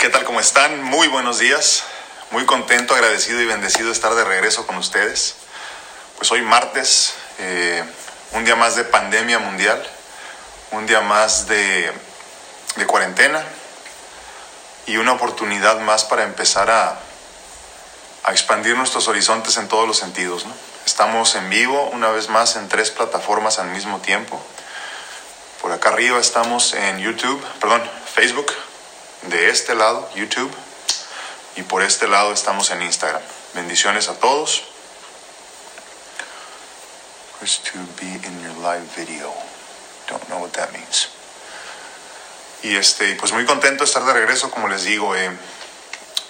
¿Qué tal? ¿Cómo están? Muy buenos días. Muy contento, agradecido y bendecido de estar de regreso con ustedes. Pues hoy martes, eh, un día más de pandemia mundial, un día más de, cuarentena y una oportunidad más para empezar a, expandir nuestros horizontes en todos los sentidos. Estamos en vivo una vez más en tres plataformas al mismo tiempo. Por acá arriba estamos en YouTube, perdón, Facebook, de este lado, YouTube, y por este lado estamos en Instagram. Bendiciones a todos. to be in your live video. Don't know what that means. Y este, pues muy contento de estar de regreso, como les digo. Eh,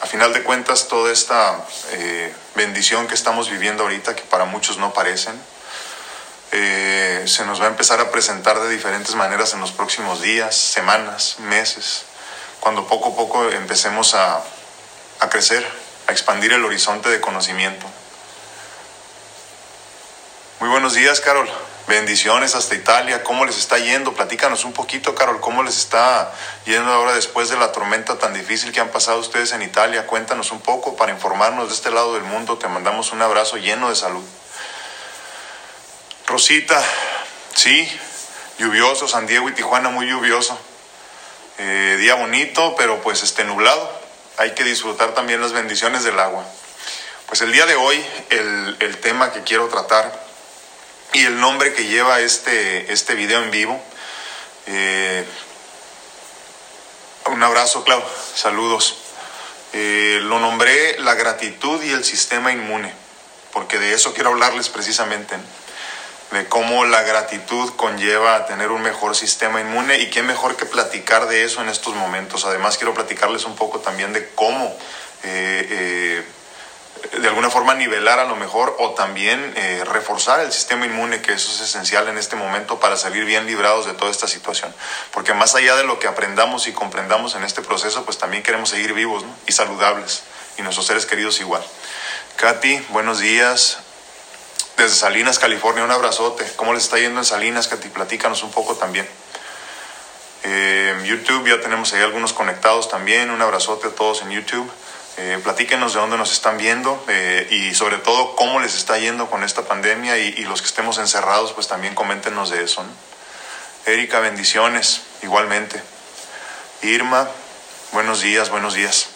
a final de cuentas, toda esta eh, bendición que estamos viviendo ahorita, que para muchos no parecen, eh, se nos va a empezar a presentar de diferentes maneras en los próximos días, semanas, meses, cuando poco a poco empecemos a, a crecer, a expandir el horizonte de conocimiento. Muy buenos días, Carol. Bendiciones hasta Italia. ¿Cómo les está yendo? Platícanos un poquito, Carol. ¿Cómo les está yendo ahora después de la tormenta tan difícil que han pasado ustedes en Italia? Cuéntanos un poco para informarnos de este lado del mundo. Te mandamos un abrazo lleno de salud. Rosita, sí, lluvioso, San Diego y Tijuana muy lluvioso. Eh, día bonito, pero pues este nublado. Hay que disfrutar también las bendiciones del agua. Pues el día de hoy, el, el tema que quiero tratar y el nombre que lleva este, este video en vivo. Eh, un abrazo, Clau. Saludos. Eh, lo nombré la gratitud y el sistema inmune, porque de eso quiero hablarles precisamente, de cómo la gratitud conlleva a tener un mejor sistema inmune y qué mejor que platicar de eso en estos momentos. Además quiero platicarles un poco también de cómo eh, de alguna forma nivelar a lo mejor o también eh, reforzar el sistema inmune, que eso es esencial en este momento para salir bien librados de toda esta situación. Porque más allá de lo que aprendamos y comprendamos en este proceso, pues también queremos seguir vivos y saludables y nuestros seres queridos igual. Katy, buenos días. Desde Salinas, California, un abrazote. ¿Cómo les está yendo en Salinas, Katy? Platícanos un poco también. Eh, YouTube, ya tenemos ahí algunos conectados también. Un abrazote a todos en YouTube. Eh, platíquenos de dónde nos están viendo eh, y sobre todo cómo les está yendo con esta pandemia y, los que estemos encerrados, pues también coméntenos de eso. Erika, bendiciones, igualmente. Irma, buenos días, buenos días.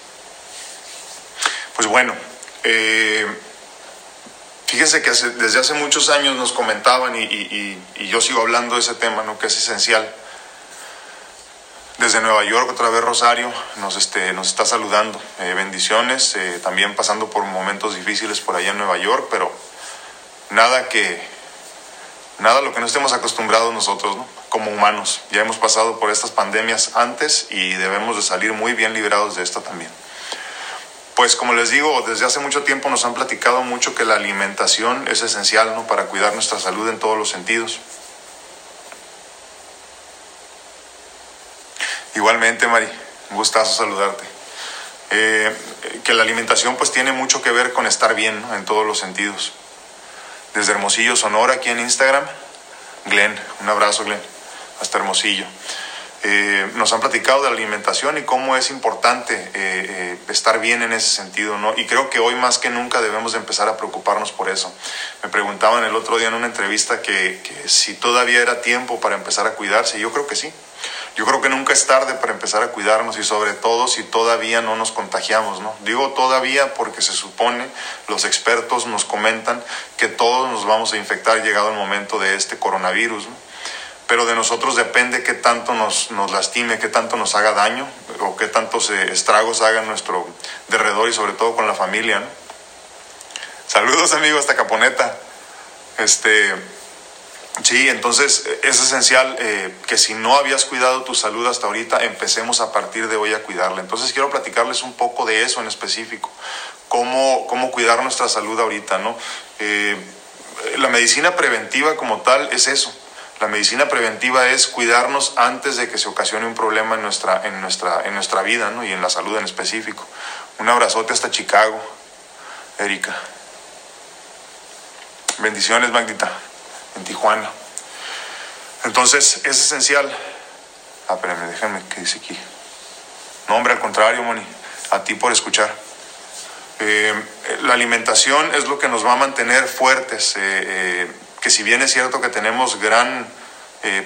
Pues bueno, eh, fíjense que desde hace muchos años nos comentaban y, yo sigo hablando de ese tema, ¿no? que es esencial desde Nueva York, otra vez Rosario, nos, este, está saludando. Eh, bendiciones, eh, también pasando por momentos difíciles por allá en Nueva York, pero nada que, nada a lo que no estemos acostumbrados nosotros, ¿no? como humanos. Ya hemos pasado por estas pandemias antes y debemos de salir muy bien librados de esto también. Pues como les digo, desde hace mucho tiempo nos han platicado mucho que la alimentación es esencial ¿no? para cuidar nuestra salud en todos los sentidos. Igualmente, Mari, un gustazo saludarte. Eh, que la alimentación pues tiene mucho que ver con estar bien en todos los sentidos. Desde Hermosillo, Sonora, aquí en Instagram, Glenn, un abrazo Glenn, hasta Hermosillo. Eh, nos han platicado de la alimentación y cómo es importante eh, estar bien en ese sentido, ¿no? Y creo que hoy más que nunca debemos de empezar a preocuparnos por eso. Me preguntaban el otro día en una entrevista que, que si todavía era tiempo para empezar a cuidarse, yo creo que sí. Yo creo que nunca es tarde para empezar a cuidarnos y sobre todo si todavía no nos contagiamos, ¿no? Digo todavía porque se supone, los expertos nos comentan que todos nos vamos a infectar llegado el momento de este coronavirus, ¿no? Pero de nosotros depende qué tanto nos, nos lastime, qué tanto nos haga daño o qué tantos estragos haga nuestro derredor y sobre todo con la familia, ¿no? Saludos amigos, hasta Caponeta. Este, Sí, entonces eh, es esencial eh, que si no habías cuidado tu salud hasta ahorita, empecemos a partir de hoy a cuidarla. Entonces quiero platicarles un poco de eso en específico, cómo, cómo cuidar nuestra salud ahorita, ¿no? Eh, la medicina preventiva como tal es eso. La medicina preventiva es cuidarnos antes de que se ocasione un problema en nuestra, en nuestra, en nuestra vida ¿no? y en la salud en específico. Un abrazote hasta Chicago, Erika. Bendiciones, Magdita en Tijuana. Entonces es esencial. Ah, espérame, déjenme que dice aquí. No, hombre, al contrario. contrario, Moni, a ti por escuchar. Eh, la alimentación es lo que nos va a mantener fuertes, eh, eh, que si bien es cierto que tenemos gran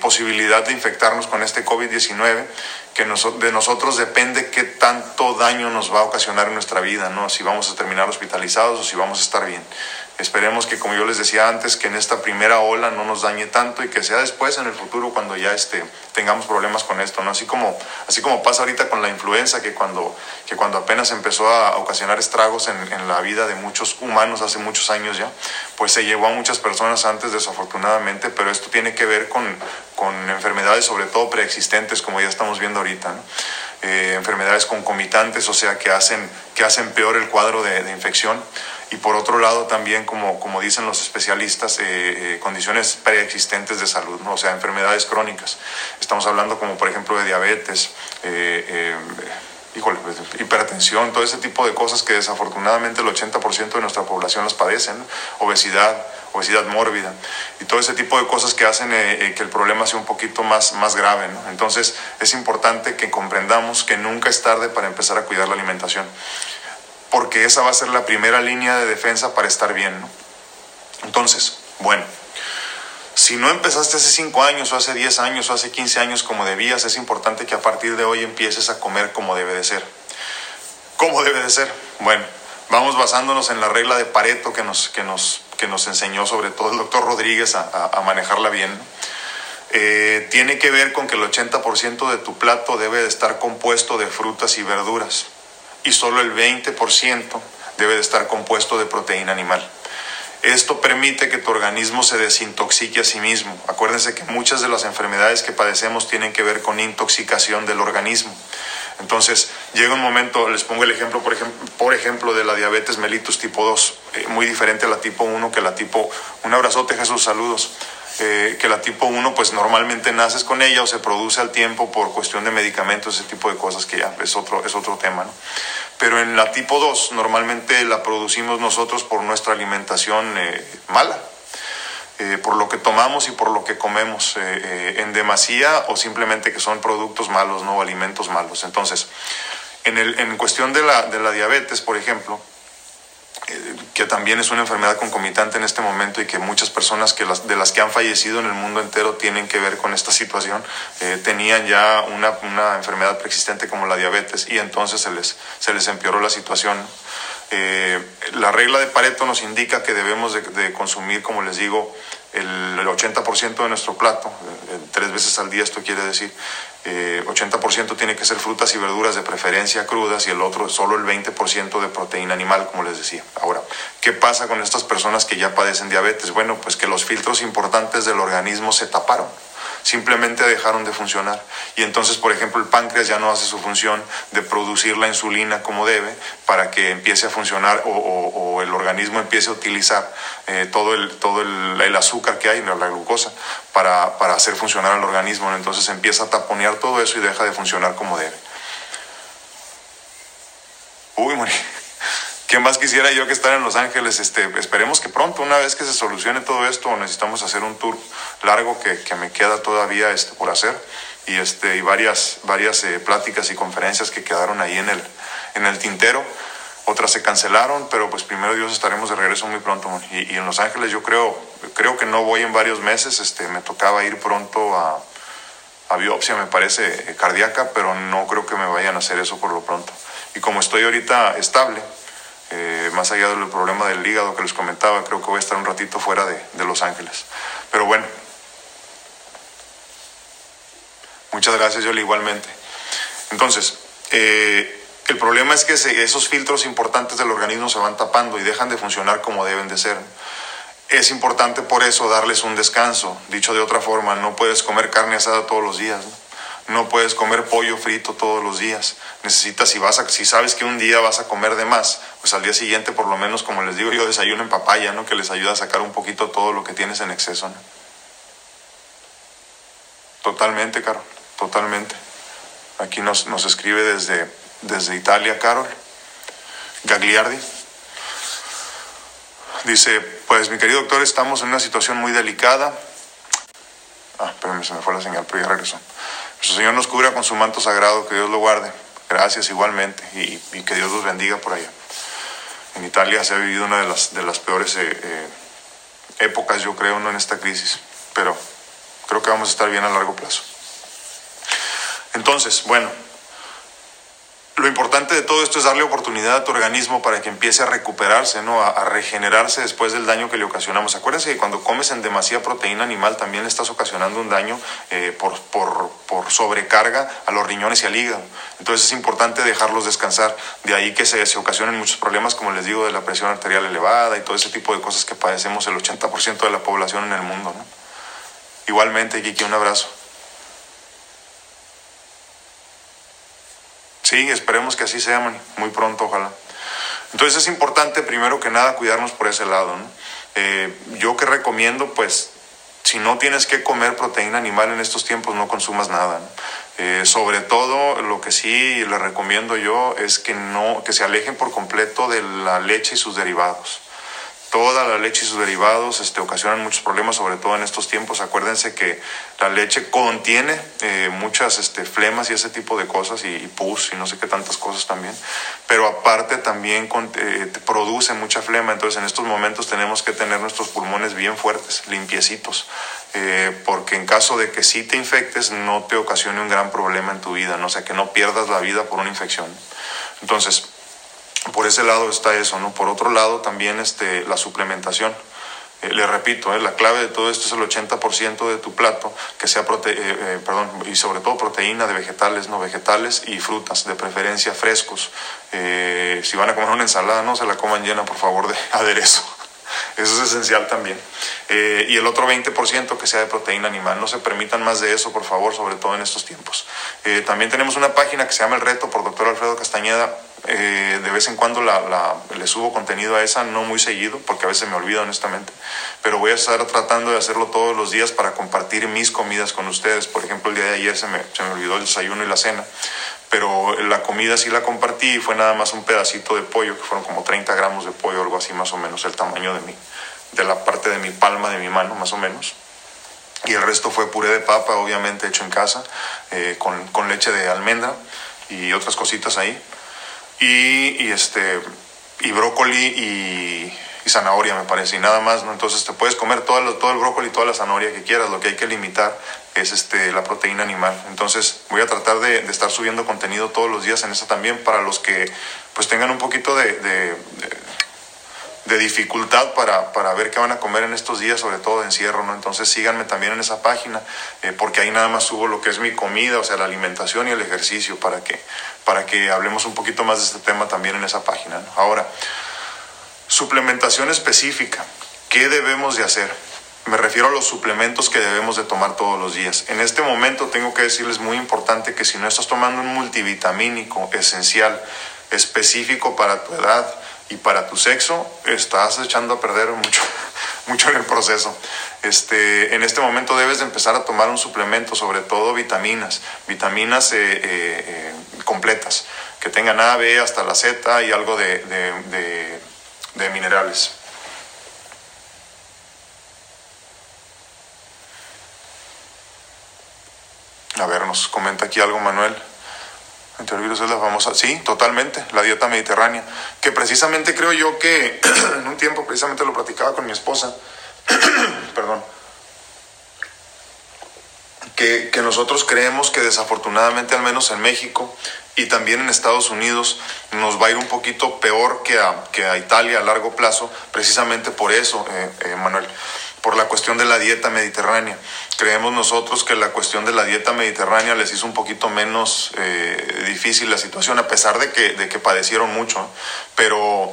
posibilidad de infectarnos con este COVID-19, que de nosotros depende qué tanto daño nos va a ocasionar en nuestra vida, ¿no? si vamos a terminar hospitalizados o si vamos a estar bien. Esperemos que, como yo les decía antes, que en esta primera ola no nos dañe tanto y que sea después, en el futuro, cuando ya este, tengamos problemas con esto, ¿no? Así como, así como pasa ahorita con la influenza, que cuando, que cuando apenas empezó a ocasionar estragos en, en la vida de muchos humanos hace muchos años ya, pues se llevó a muchas personas antes, desafortunadamente, pero esto tiene que ver con, con enfermedades, sobre todo preexistentes, como ya estamos viendo ahorita, ¿no? Eh, enfermedades concomitantes, o sea, que hacen, que hacen peor el cuadro de, de infección y por otro lado también, como, como dicen los especialistas, eh, eh, condiciones preexistentes de salud, ¿no? o sea, enfermedades crónicas. Estamos hablando como por ejemplo de diabetes, eh, híjole, pues, hipertensión, todo ese tipo de cosas que desafortunadamente el 80% de nuestra población las padecen, obesidad, obesidad mórbida y todo ese tipo de cosas que hacen que el problema sea un poquito más, más grave. ¿no? Entonces es importante que comprendamos que nunca es tarde para empezar a cuidar la alimentación porque esa va a ser la primera línea de defensa para estar bien. ¿no? Entonces, bueno, si no empezaste hace 5 años o hace 10 años o hace 15 años como debías, es importante que a partir de hoy empieces a comer como debe de ser. ¿Cómo debe de ser? Bueno, vamos basándonos en la regla de Pareto que nos, que nos, que nos enseñó sobre todo el doctor Rodríguez a, manejarla bien. Eh, tiene que ver con que el 80% de tu plato debe de estar compuesto de frutas y verduras y solo el 20% debe de estar compuesto de proteína animal. Esto permite que tu organismo se desintoxique a sí mismo. Acuérdense que muchas de las enfermedades que padecemos tienen que ver con intoxicación del organismo. Entonces, llega un momento, les pongo el ejemplo, por ejemplo, de la diabetes mellitus tipo 2, eh, muy diferente a la tipo 1 que la tipo... Un abrazote, Jesús, saludos. Eh, que la tipo 1 pues normalmente naces con ella o se produce al tiempo por cuestión de medicamentos, ese tipo de cosas que ya es otro, es otro tema. ¿no? Pero en la tipo 2 normalmente la producimos nosotros por nuestra alimentación eh, mala, eh, por lo que tomamos y por lo que comemos en demasía o simplemente que son productos malos, no alimentos malos. Entonces, en, el, en cuestión de la, de la diabetes, por ejemplo, que también es una enfermedad concomitante en este momento y que muchas personas que las, de las que han fallecido en el mundo entero tienen que ver con esta situación, eh, tenían ya una, una, enfermedad preexistente como la diabetes y entonces se les, se les empeoró la situación. Eh, la regla de Pareto nos indica que debemos de, consumir, como les digo, el, 80% de nuestro plato, eh, tres veces al día esto quiere decir, 80% eh, tiene que ser frutas y verduras de preferencia crudas y el otro solo el 20% de proteína animal, como les decía. Ahora, ¿qué pasa con estas personas que ya padecen diabetes? Bueno, pues que los filtros importantes del organismo se taparon simplemente dejaron de funcionar. Y entonces, por ejemplo, el páncreas ya no hace su función de producir la insulina como debe para que empiece a funcionar o, el organismo empiece a utilizar eh, todo, el, todo el, azúcar que hay, la glucosa, para, para hacer funcionar al organismo. Entonces empieza a taponear todo eso y deja de funcionar como debe. Uy. ¿Qué más quisiera yo que estar en Los Ángeles? Este, esperemos que pronto, una vez que se solucione todo esto, necesitamos hacer un tour largo que, que me queda todavía este, por hacer y, este, y varias, varias eh, pláticas y conferencias que quedaron ahí en el, en el tintero. Otras se cancelaron, pero pues primero Dios estaremos de regreso muy pronto. Y, y, en Los Ángeles yo creo, creo que no voy en varios meses. Este, me tocaba ir pronto a, a biopsia, me parece, eh, cardíaca, pero no creo que me vayan a hacer eso por lo pronto. Y como estoy ahorita estable, eh, más allá del problema del hígado que les comentaba, creo que voy a estar un ratito fuera de, de Los Ángeles. Pero bueno, muchas gracias, Yoli, igualmente. Entonces, eh, el problema es que esos filtros importantes del organismo se van tapando y dejan de funcionar como deben de ser. Es importante por eso darles un descanso. Dicho de otra forma, no puedes comer carne asada todos los días. ¿no? No puedes comer pollo frito todos los días. Necesitas, si, vas a, si sabes que un día vas a comer de más, pues al día siguiente por lo menos, como les digo yo, desayuno en papaya, ¿no? Que les ayuda a sacar un poquito todo lo que tienes en exceso, Totalmente, Carol, totalmente. Aquí nos, nos escribe desde, desde Italia, Carol. Gagliardi. Dice, pues mi querido doctor, estamos en una situación muy delicada. Ah, pero se me fue la señal, pero ya regresó. Nuestro Señor nos cubra con su manto sagrado, que Dios lo guarde. Gracias igualmente y, que Dios los bendiga por allá. En Italia se ha vivido una de las, de las peores eh, eh, épocas, yo creo, ¿no? en esta crisis, pero creo que vamos a estar bien a largo plazo. Entonces, bueno, lo importante de todo esto es darle oportunidad a tu organismo para que empiece a recuperarse, ¿no? A, regenerarse después del daño que le ocasionamos. Acuérdense que cuando comes en demasía proteína animal también le estás ocasionando un daño eh, por, por, por, sobrecarga a los riñones y al hígado. Entonces es importante dejarlos descansar. De ahí que se, ocasionen muchos problemas, como les digo, de la presión arterial elevada y todo ese tipo de cosas que padecemos el 80% de la población en el mundo. Igualmente, Kiki, un abrazo. Sí, esperemos que así sea, muy pronto, ojalá. Entonces es importante, primero que nada, cuidarnos por ese lado. Eh, yo que recomiendo, pues, si no tienes que comer proteína animal en estos tiempos, no consumas nada. Eh, sobre todo, lo que sí le recomiendo yo es que no, que se alejen por completo de la leche y sus derivados. Toda la leche y sus derivados este, ocasionan muchos problemas, sobre todo en estos tiempos. Acuérdense que la leche contiene eh, muchas este, flemas y ese tipo de cosas, y, pus y no sé qué tantas cosas también. Pero aparte también eh, produce mucha flema. Entonces en estos momentos tenemos que tener nuestros pulmones bien fuertes, limpiecitos. Eh, porque en caso de que sí te infectes, no te ocasione un gran problema en tu vida, ¿no? o sea, que no pierdas la vida por una infección. Entonces, por ese lado está eso, ¿no? Por otro lado también este, la suplementación. Eh, le repito, eh, la clave de todo esto es el 80% de tu plato, que sea prote eh, perdón, y sobre todo proteína de vegetales, no vegetales y frutas, de preferencia frescos. si van a comer una ensalada, no se la coman llena, por favor, de aderezo. Eso es esencial también. y el otro 20% que sea de proteína animal. No se permitan más de eso, por favor, sobre todo en estos tiempos. también tenemos una página que se llama El Reto por doctor Alfredo Castañeda eh, de vez en cuando la, le subo contenido a esa, no muy seguido, porque a veces me olvido honestamente, pero voy a estar tratando de hacerlo todos los días para compartir mis comidas con ustedes. Por ejemplo, el día de ayer se me, se me olvidó el desayuno y la cena, pero la comida sí la compartí y fue nada más un pedacito de pollo, que fueron como 30 gramos de pollo, algo así más o menos, el tamaño de, mi, de la parte de mi palma de mi mano, más o menos. Y el resto fue puré de papa, obviamente hecho en casa, eh, con, con, leche de almendra y otras cositas ahí y, este, y brócoli y, zanahoria, me parece, y nada más, ¿no? Entonces te puedes comer todo, todo el brócoli y toda la zanahoria que quieras, lo que hay que limitar es este, la proteína animal. Entonces voy a tratar de, estar subiendo contenido todos los días en esa también para los que pues tengan un poquito de de dificultad para, para, ver qué van a comer en estos días, sobre todo de encierro, ¿no? Entonces síganme también en esa página, eh, porque ahí nada más subo lo que es mi comida, o sea, la alimentación y el ejercicio, para que, para que hablemos un poquito más de este tema también en esa página. Ahora, suplementación específica, ¿qué debemos de hacer? Me refiero a los suplementos que debemos de tomar todos los días. En este momento tengo que decirles muy importante que si no estás tomando un multivitamínico esencial, específico para tu edad, y para tu sexo estás echando a perder mucho, mucho en el proceso. Este, en este momento debes de empezar a tomar un suplemento, sobre todo vitaminas, vitaminas eh, eh, eh, completas, que tengan A, B hasta la Z y algo de, de minerales. A ver, nos comenta aquí algo Manuel. Enterovirus es la famosa, sí, totalmente, la dieta mediterránea, que precisamente creo yo que en un tiempo precisamente lo platicaba con mi esposa, perdón, que, que, nosotros creemos que desafortunadamente, al menos en México y también en Estados Unidos, nos va a ir un poquito peor que a, que a Italia a largo plazo, precisamente por eso, eh, eh, Manuel por la cuestión de la dieta mediterránea. Creemos nosotros que la cuestión de la dieta mediterránea les hizo un poquito menos eh, difícil la situación, a pesar de que, de que padecieron mucho, pero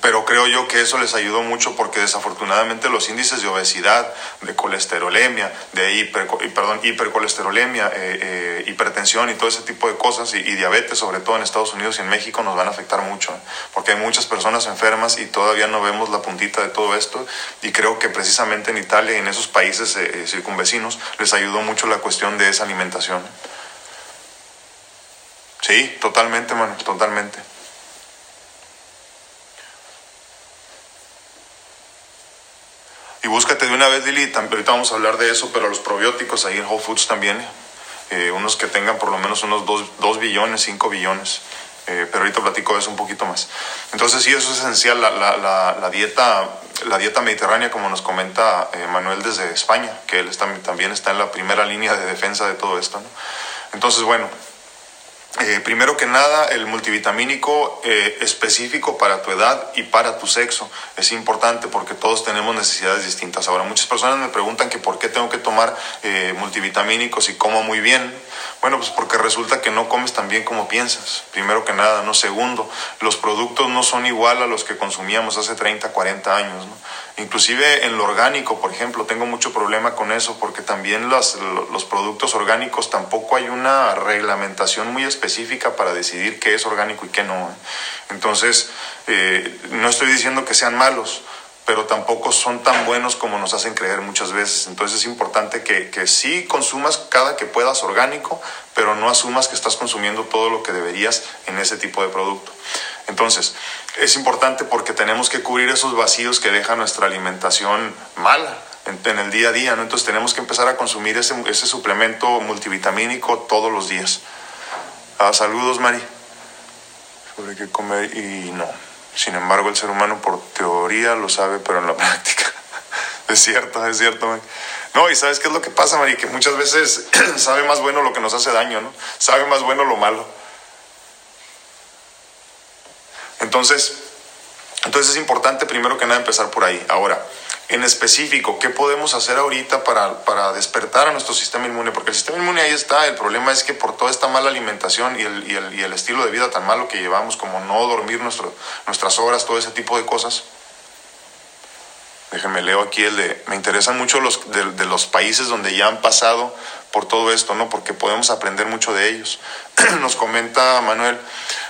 pero creo yo que eso les ayudó mucho porque desafortunadamente los índices de obesidad, de colesterolemia, de hipercolesterolemia, eh, eh, hipertensión y todo ese tipo de cosas y, diabetes, sobre todo en Estados Unidos y en México, nos van a afectar mucho, ¿eh? porque hay muchas personas enfermas y todavía no vemos la puntita de todo esto y creo que precisamente en Italia y en esos países circunvecinos les ayudó mucho la cuestión de esa alimentación. Sí, totalmente, mano, totalmente. Y búscate de una vez, Lili, ahorita vamos a hablar de eso, pero los probióticos ahí en Whole Foods también. eh, unos que tengan por lo menos unos 2, billones, 5 billones. Eh, pero ahorita platico de eso un poquito más. Entonces sí, eso es esencial, la, la, dieta, la dieta mediterránea, como nos comenta eh, Manuel desde España, que él está, también está en la primera línea de defensa de todo esto. Entonces, bueno, eh, primero que nada, el multivitamínico eh, específico para tu edad y para tu sexo es importante porque todos tenemos necesidades distintas. Ahora, muchas personas me preguntan que por qué tengo que tomar eh, multivitamínicos y como muy bien. Bueno, pues porque resulta que no comes tan bien como piensas. Primero que nada, no. Segundo, los productos no son igual a los que consumíamos hace 30, 40 años. Inclusive en lo orgánico, por ejemplo, tengo mucho problema con eso porque también los, los productos orgánicos tampoco hay una reglamentación muy específica para decidir qué es orgánico y qué no. Entonces, eh, no estoy diciendo que sean malos, pero tampoco son tan buenos como nos hacen creer muchas veces. Entonces es importante que, que sí consumas cada que puedas orgánico, pero no asumas que estás consumiendo todo lo que deberías en ese tipo de producto. Entonces, es importante porque tenemos que cubrir esos vacíos que deja nuestra alimentación mala en, el día a día, ¿no? Entonces tenemos que empezar a consumir ese, ese suplemento multivitamínico todos los días. Ah, saludos, Mari. Sobre qué comer y no. Sin embargo, el ser humano por teoría lo sabe, pero en la práctica. es cierto, es cierto. No, y sabes qué es lo que pasa, Mari, que muchas veces sabe más bueno lo que nos hace daño, ¿no? Sabe más bueno lo malo. Entonces, entonces es importante primero que nada empezar por ahí. Ahora, en específico, ¿qué podemos hacer ahorita para, para, despertar a nuestro sistema inmune? Porque el sistema inmune ahí está, el problema es que por toda esta mala alimentación y el, y el, y el estilo de vida tan malo que llevamos, como no dormir nuestro, nuestras horas, todo ese tipo de cosas. Déjenme leo aquí el de, me interesan mucho los de, de los países donde ya han pasado por todo esto, ¿no? Porque podemos aprender mucho de ellos. Nos comenta Manuel,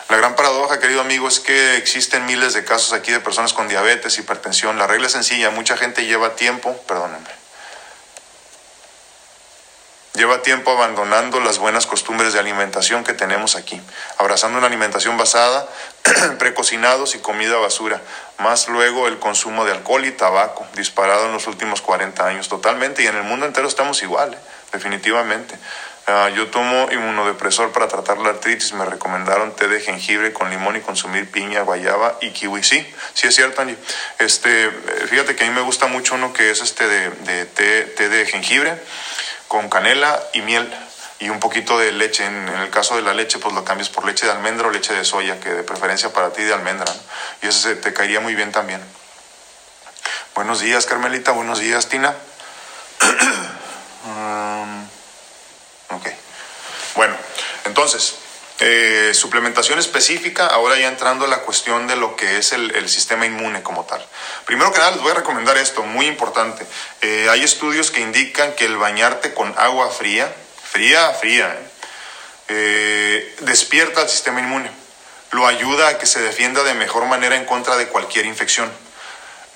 la gran paradoja, querido amigo, es que existen miles de casos aquí de personas con diabetes, hipertensión. La regla es sencilla, mucha gente lleva tiempo, perdónenme, lleva tiempo abandonando las buenas costumbres de alimentación que tenemos aquí, abrazando una alimentación basada en precocinados y comida basura, más luego el consumo de alcohol y tabaco, disparado en los últimos 40 años totalmente, y en el mundo entero estamos igual, ¿eh? definitivamente. Ah, yo tomo inmunodepresor para tratar la artritis. Me recomendaron té de jengibre con limón y consumir piña, guayaba y kiwi. Sí, sí es cierto, Angie. Este, fíjate que a mí me gusta mucho uno que es este de, té, té, de jengibre con canela y miel y un poquito de leche. En, el caso de la leche, pues lo cambias por leche de almendra o leche de soya, que de preferencia para ti de almendra. Y eso te caería muy bien también. Buenos días, Carmelita. Buenos días, Tina. Ok. Bueno, entonces, eh, suplementación específica, ahora ya entrando a la cuestión de lo que es el, sistema inmune como tal. Primero que nada les voy a recomendar esto, muy importante. Eh, hay estudios que indican que el bañarte con agua fría, fría, fría, eh, despierta al sistema inmune. Lo ayuda a que se defienda de mejor manera en contra de cualquier infección.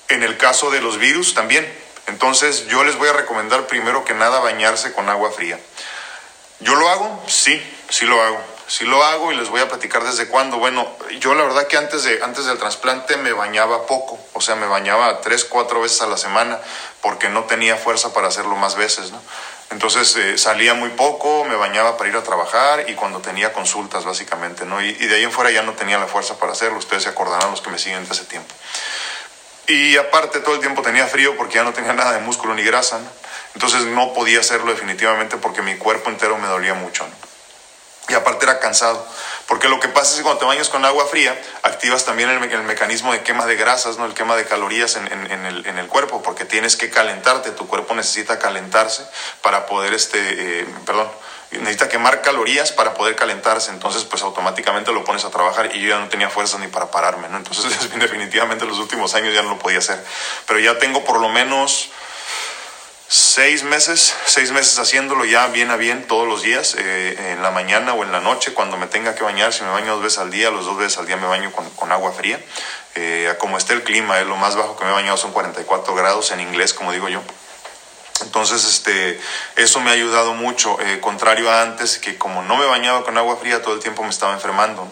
En el caso de los virus también. Entonces yo les voy a recomendar primero que nada bañarse con agua fría. ¿Yo lo hago? Sí, sí lo hago. Sí lo hago y les voy a platicar desde cuándo. Bueno, yo la verdad que antes, de, antes del trasplante me bañaba poco, o sea, me bañaba tres, cuatro veces a la semana porque no tenía fuerza para hacerlo más veces, ¿no? Entonces eh, salía muy poco, me bañaba para ir a trabajar y cuando tenía consultas básicamente, ¿no? Y, de ahí en fuera ya no tenía la fuerza para hacerlo, ustedes se acordarán los que me siguen de ese tiempo. Y aparte todo el tiempo tenía frío porque ya no tenía nada de músculo ni grasa, ¿no? Entonces no podía hacerlo definitivamente porque mi cuerpo entero me dolía mucho. Y aparte era cansado. Porque lo que pasa es que cuando te bañas con agua fría, activas también el, mecanismo de quema de grasas, ¿no? el quema de calorías en, el, cuerpo, porque tienes que calentarte, tu cuerpo necesita calentarse para poder, este, eh, perdón, necesita quemar calorías para poder calentarse, entonces pues automáticamente lo pones a trabajar y yo ya no tenía fuerzas ni para pararme, ¿no? Entonces definitivamente los últimos años ya no lo podía hacer, pero ya tengo por lo menos seis meses, seis meses haciéndolo ya bien a bien todos los días, eh, en la mañana o en la noche, cuando me tenga que bañar, si me baño dos veces al día, los dos veces al día me baño con, agua fría, eh, como esté el clima, eh, lo más bajo que me he bañado son 44 grados en inglés, como digo yo. Entonces, este, eso me ha ayudado mucho, eh, contrario a antes, que como no me bañaba con agua fría, todo el tiempo me estaba enfermando.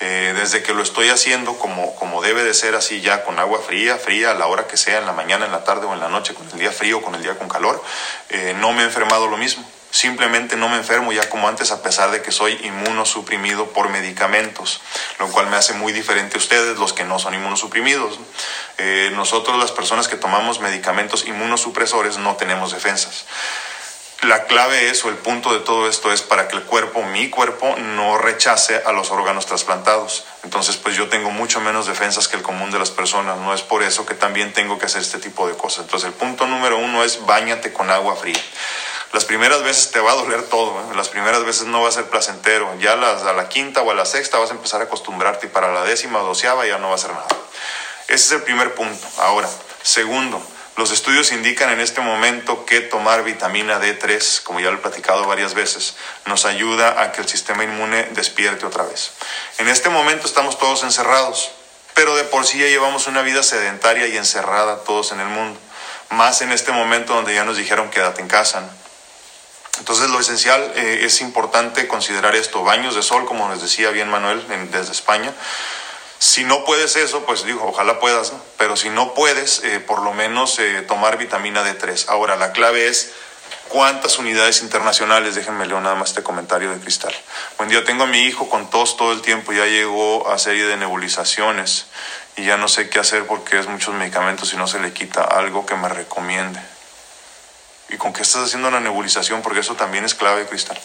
Eh, desde que lo estoy haciendo como, como debe de ser así ya, con agua fría, fría, a la hora que sea, en la mañana, en la tarde o en la noche, con el día frío, con el día con calor, eh, no me he enfermado lo mismo. Simplemente no me enfermo ya como antes a pesar de que soy inmunosuprimido por medicamentos, lo cual me hace muy diferente a ustedes, los que no son inmunosuprimidos. Eh, nosotros las personas que tomamos medicamentos inmunosupresores no tenemos defensas. La clave es, o el punto de todo esto es para que el cuerpo, mi cuerpo, no rechace a los órganos trasplantados. Entonces, pues yo tengo mucho menos defensas que el común de las personas. No es por eso que también tengo que hacer este tipo de cosas. Entonces, el punto número uno es bañate con agua fría. Las primeras veces te va a doler todo, ¿eh? las primeras veces no va a ser placentero, ya las, a la quinta o a la sexta vas a empezar a acostumbrarte y para la décima o doceava ya no va a ser nada. Ese es el primer punto. Ahora, segundo, los estudios indican en este momento que tomar vitamina D3, como ya lo he platicado varias veces, nos ayuda a que el sistema inmune despierte otra vez. En este momento estamos todos encerrados, pero de por sí ya llevamos una vida sedentaria y encerrada todos en el mundo. Más en este momento donde ya nos dijeron quédate en casa. Entonces lo esencial eh, es importante considerar esto, baños de sol, como les decía bien Manuel desde España. Si no puedes eso, pues digo, ojalá puedas, ¿no? pero si no puedes, eh, por lo menos eh, tomar vitamina D3. Ahora, la clave es cuántas unidades internacionales, déjenme leer nada más este comentario de Cristal. Buen día, tengo a mi hijo con tos todo el tiempo, ya llegó a serie de nebulizaciones y ya no sé qué hacer porque es muchos medicamentos y no se le quita algo que me recomiende y con qué estás haciendo la nebulización, porque eso también es clave, Cristal.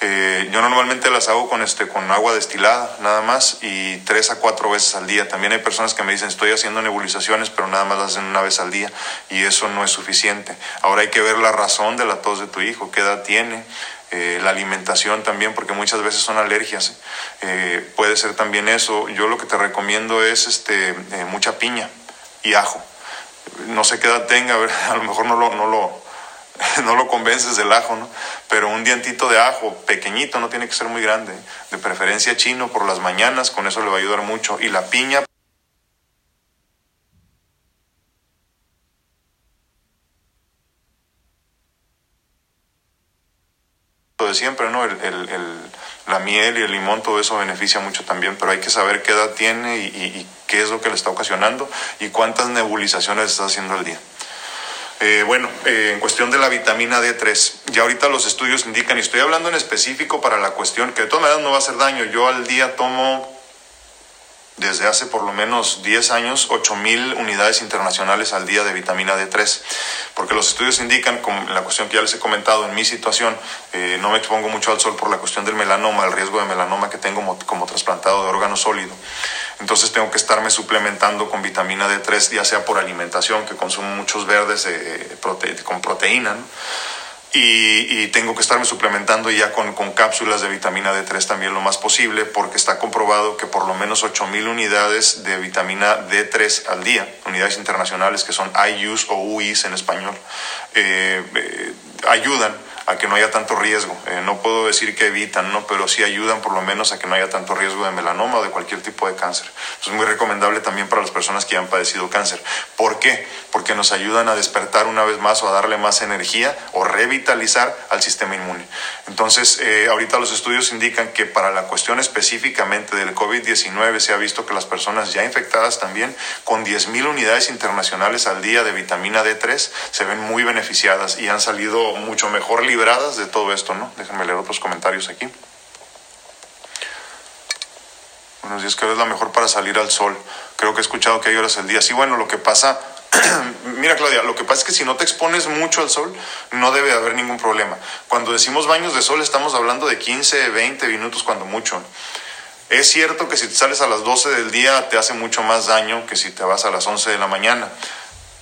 Eh, yo normalmente las hago con, este, con agua destilada, nada más, y tres a cuatro veces al día. También hay personas que me dicen, estoy haciendo nebulizaciones, pero nada más las hacen una vez al día, y eso no es suficiente. Ahora hay que ver la razón de la tos de tu hijo, qué edad tiene, eh, la alimentación también, porque muchas veces son alergias. Eh, puede ser también eso. Yo lo que te recomiendo es este, mucha piña y ajo. No sé qué edad tenga, a, lo mejor no lo... No lo no lo convences del ajo, ¿no? Pero un dientito de ajo pequeñito, no tiene que ser muy grande, de preferencia chino por las mañanas, con eso le va a ayudar mucho. Y la piña de siempre, ¿no? la miel y el limón, todo eso beneficia mucho también, pero hay que saber qué edad tiene y, y qué es lo que le está ocasionando y cuántas nebulizaciones está haciendo al día. Eh, bueno, eh, en cuestión de la vitamina D3, ya ahorita los estudios indican, y estoy hablando en específico para la cuestión, que de todas maneras no va a hacer daño. Yo al día tomo desde hace por lo menos 10 años 8.000 unidades internacionales al día de vitamina D3, porque los estudios indican, como la cuestión que ya les he comentado en mi situación, eh, no me expongo mucho al sol por la cuestión del melanoma, el riesgo de melanoma que tengo como trasplantado de órgano sólido. Entonces tengo que estarme suplementando con vitamina D3, ya sea por alimentación, que consumo muchos verdes eh, con proteína, y, tengo que estarme suplementando ya con, con, cápsulas de vitamina D3 también lo más posible, porque está comprobado que por lo menos 8.000 unidades de vitamina D3 al día, unidades internacionales que son IUs o UIs en español, eh, eh, ayudan a que no haya tanto riesgo. Eh, no puedo decir que evitan, ¿no? pero sí ayudan por lo menos a que no haya tanto riesgo de melanoma o de cualquier tipo de cáncer. es muy recomendable también para las personas que han padecido cáncer. ¿Por qué? Porque nos ayudan a despertar una vez más o a darle más energía o revitalizar al sistema inmune. Entonces, eh, ahorita los estudios indican que para la cuestión específicamente del COVID-19 se ha visto que las personas ya infectadas también con 10.000 unidades internacionales al día de vitamina D3 se ven muy beneficiadas y han salido mucho mejor de todo esto, ¿no? Déjenme leer otros comentarios aquí. Buenos días, ¿qué es la mejor para salir al sol? Creo que he escuchado que hay horas al día. Sí, bueno, lo que pasa, mira Claudia, lo que pasa es que si no te expones mucho al sol, no debe haber ningún problema. Cuando decimos baños de sol, estamos hablando de 15, 20 minutos cuando mucho. Es cierto que si te sales a las 12 del día te hace mucho más daño que si te vas a las 11 de la mañana.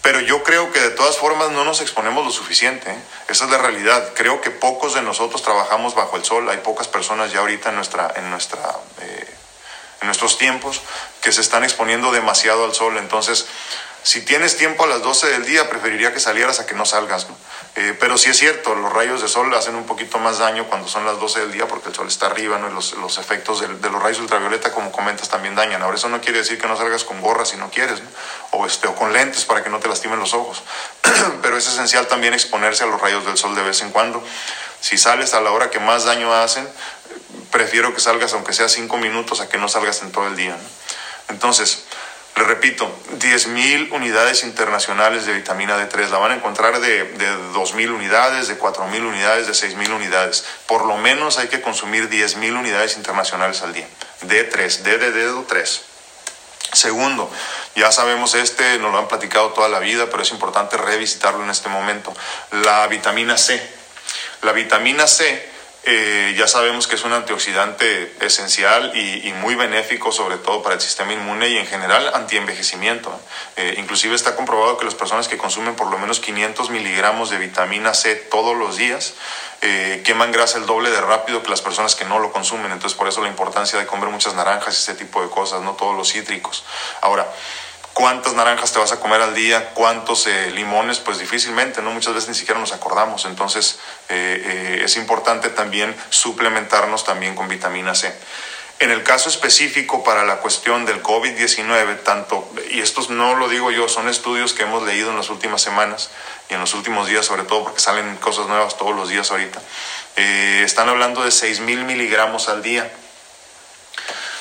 Pero yo creo que de todas formas no nos exponemos lo suficiente. ¿eh? Esa es la realidad. Creo que pocos de nosotros trabajamos bajo el sol. Hay pocas personas ya ahorita en, nuestra, en, nuestra, eh, en nuestros tiempos que se están exponiendo demasiado al sol. Entonces, si tienes tiempo a las 12 del día, preferiría que salieras a que no salgas. Eh, pero sí es cierto, los rayos de sol hacen un poquito más daño cuando son las 12 del día porque el sol está arriba ¿no? los, los efectos de, de, los rayos ultravioleta, como comentas, también dañan. Ahora, eso no quiere decir que no salgas con gorra si no quieres o, este, o con lentes para que no te lastimen los ojos. pero es esencial también exponerse a los rayos del sol de vez en cuando. Si sales a la hora que más daño hacen, prefiero que salgas aunque sea 5 minutos a que no salgas en todo el día. Entonces, Le repito, 10.000 unidades internacionales de vitamina D3. La van a encontrar de, de 2.000 unidades, de 4.000 unidades, de 6.000 unidades. Por lo menos hay que consumir 10.000 unidades internacionales al día. D3, D de dedo 3. Segundo, ya sabemos este, nos lo han platicado toda la vida, pero es importante revisitarlo en este momento. La vitamina C. La vitamina C eh, ya sabemos que es un antioxidante esencial y, muy benéfico, sobre todo para el sistema inmune y en general antienvejecimiento. Eh, inclusive está comprobado que las personas que consumen por lo menos 500 miligramos de vitamina C todos los días eh, queman grasa el doble de rápido que las personas que no lo consumen. Entonces por eso la importancia de comer muchas naranjas y ese tipo de cosas, no todos los cítricos. Ahora, cuántas naranjas te vas a comer al día, cuántos eh, limones, pues difícilmente, ¿no? Muchas veces ni siquiera nos acordamos. Entonces eh, eh, es importante también suplementarnos también con vitamina C. En el caso específico para la cuestión del COVID-19, tanto, y esto no lo digo yo, son estudios que hemos leído en las últimas semanas y en los últimos días, sobre todo porque salen cosas nuevas todos los días ahorita, están hablando de 6 mil miligramos al día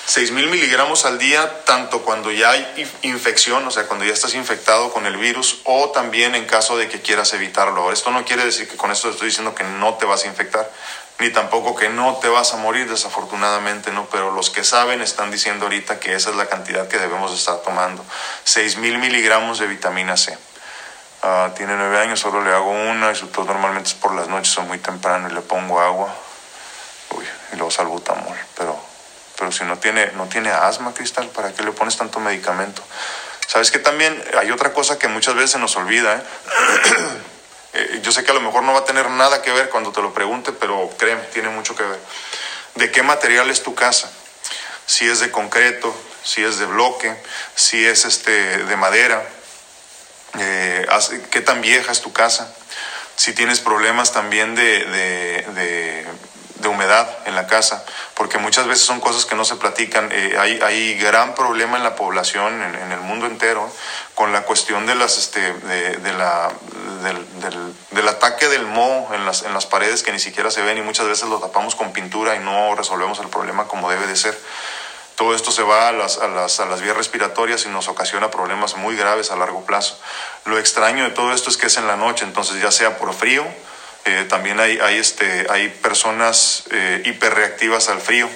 6.000 miligramos al día, tanto cuando ya hay infección, o sea, cuando ya estás infectado con el virus, o también en caso de que quieras evitarlo. Ahora, esto no quiere decir que con esto estoy diciendo que no te vas a infectar, ni tampoco que no te vas a morir, desafortunadamente, ¿no? Pero los que saben están diciendo ahorita que esa es la cantidad que debemos estar tomando. 6.000 miligramos de vitamina C. Ah, tiene nueve años, solo le hago una y su tos normalmente es por las noches o muy temprano y le pongo agua. Uy, y luego salbutamol, pero pero si no tiene, no tiene asma, Cristal, ¿para qué le pones tanto medicamento? Sabes que también hay otra cosa que muchas veces se nos olvida. ¿eh? eh? yo sé que a lo mejor no va a tener nada que ver cuando te lo pregunte, pero créeme, tiene mucho que ver. ¿De qué material es tu casa? Si es de concreto, si es de bloque, si es este, de madera, eh, qué tan vieja es tu casa, si tienes problemas también de de humedad en la casa, porque muchas veces son cosas que no se platican. Eh, hay, hay gran problema en la población, en, el mundo entero, con la cuestión de las, este, de, la, del, del, ataque del moho en las, en las paredes que ni siquiera se ven y muchas veces lo tapamos con pintura y no resolvemos el problema como debe de ser. Todo esto se va a las, a, las, a las vías respiratorias y nos ocasiona problemas muy graves a largo plazo. Lo extraño de todo esto es que es en la noche, entonces ya sea por frío, eh, también hay, hay, este, hay personas eh, hiperreactivas al frío.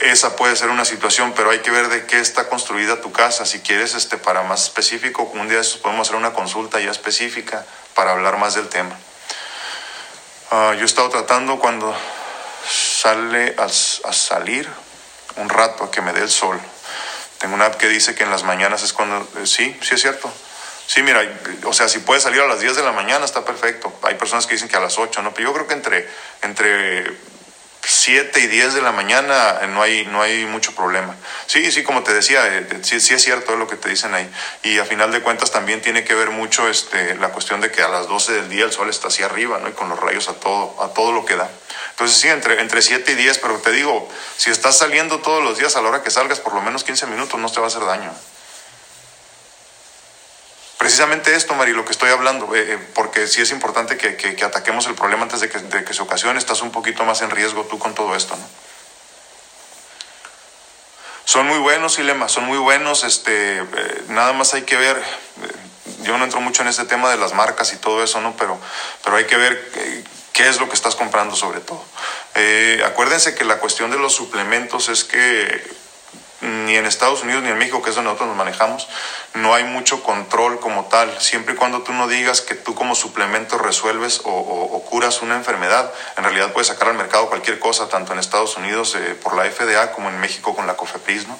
Esa puede ser una situación, pero hay que ver de qué está construida tu casa. Si quieres, este, para más específico, un día podemos hacer una consulta ya específica para hablar más del tema. Ah, yo he estado tratando cuando sale a, a salir un rato a que me dé el sol. Tengo una app que dice que en las mañanas es cuando... Eh, sí, sí es cierto. Sí, mira, o sea, si puedes salir a las 10 de la mañana está perfecto. Hay personas que dicen que a las 8, ¿no? Pero yo creo que entre, entre 7 y 10 de la mañana eh, no hay, no hay mucho problema. Sí, sí, como te decía, eh, eh, sí, sí, es cierto lo que te dicen ahí. Y a final de cuentas también tiene que ver mucho este, la cuestión de que a las 12 del día el sol está hacia arriba, ¿no? Y con los rayos a todo, a todo lo que da. Entonces sí, entre, entre 7 y 10, pero te digo, si estás saliendo todos los días a la hora que salgas, por lo menos 15 minutos no te va a hacer daño precisamente esto, Mari, lo que estoy hablando, eh, eh, porque sí es importante que, ataquemos el problema antes de que, se ocasione, estás un poquito más en riesgo tú con todo esto, ¿no? Son muy buenos, Ilema, son muy buenos, este, eh, nada más hay que ver, yo no entro mucho en este tema de las marcas y todo eso, ¿no? Pero, pero hay que ver qué es lo que estás comprando sobre todo. acuérdense que la cuestión de los suplementos es que ni en Estados Unidos ni en México, que es donde nosotros nos manejamos, no hay mucho control como tal. Siempre y cuando tú no digas que tú como suplemento resuelves o, curas una enfermedad, en realidad puedes sacar al mercado cualquier cosa, tanto en Estados Unidos eh, por la FDA como en México con la COFEPRIS. ¿no?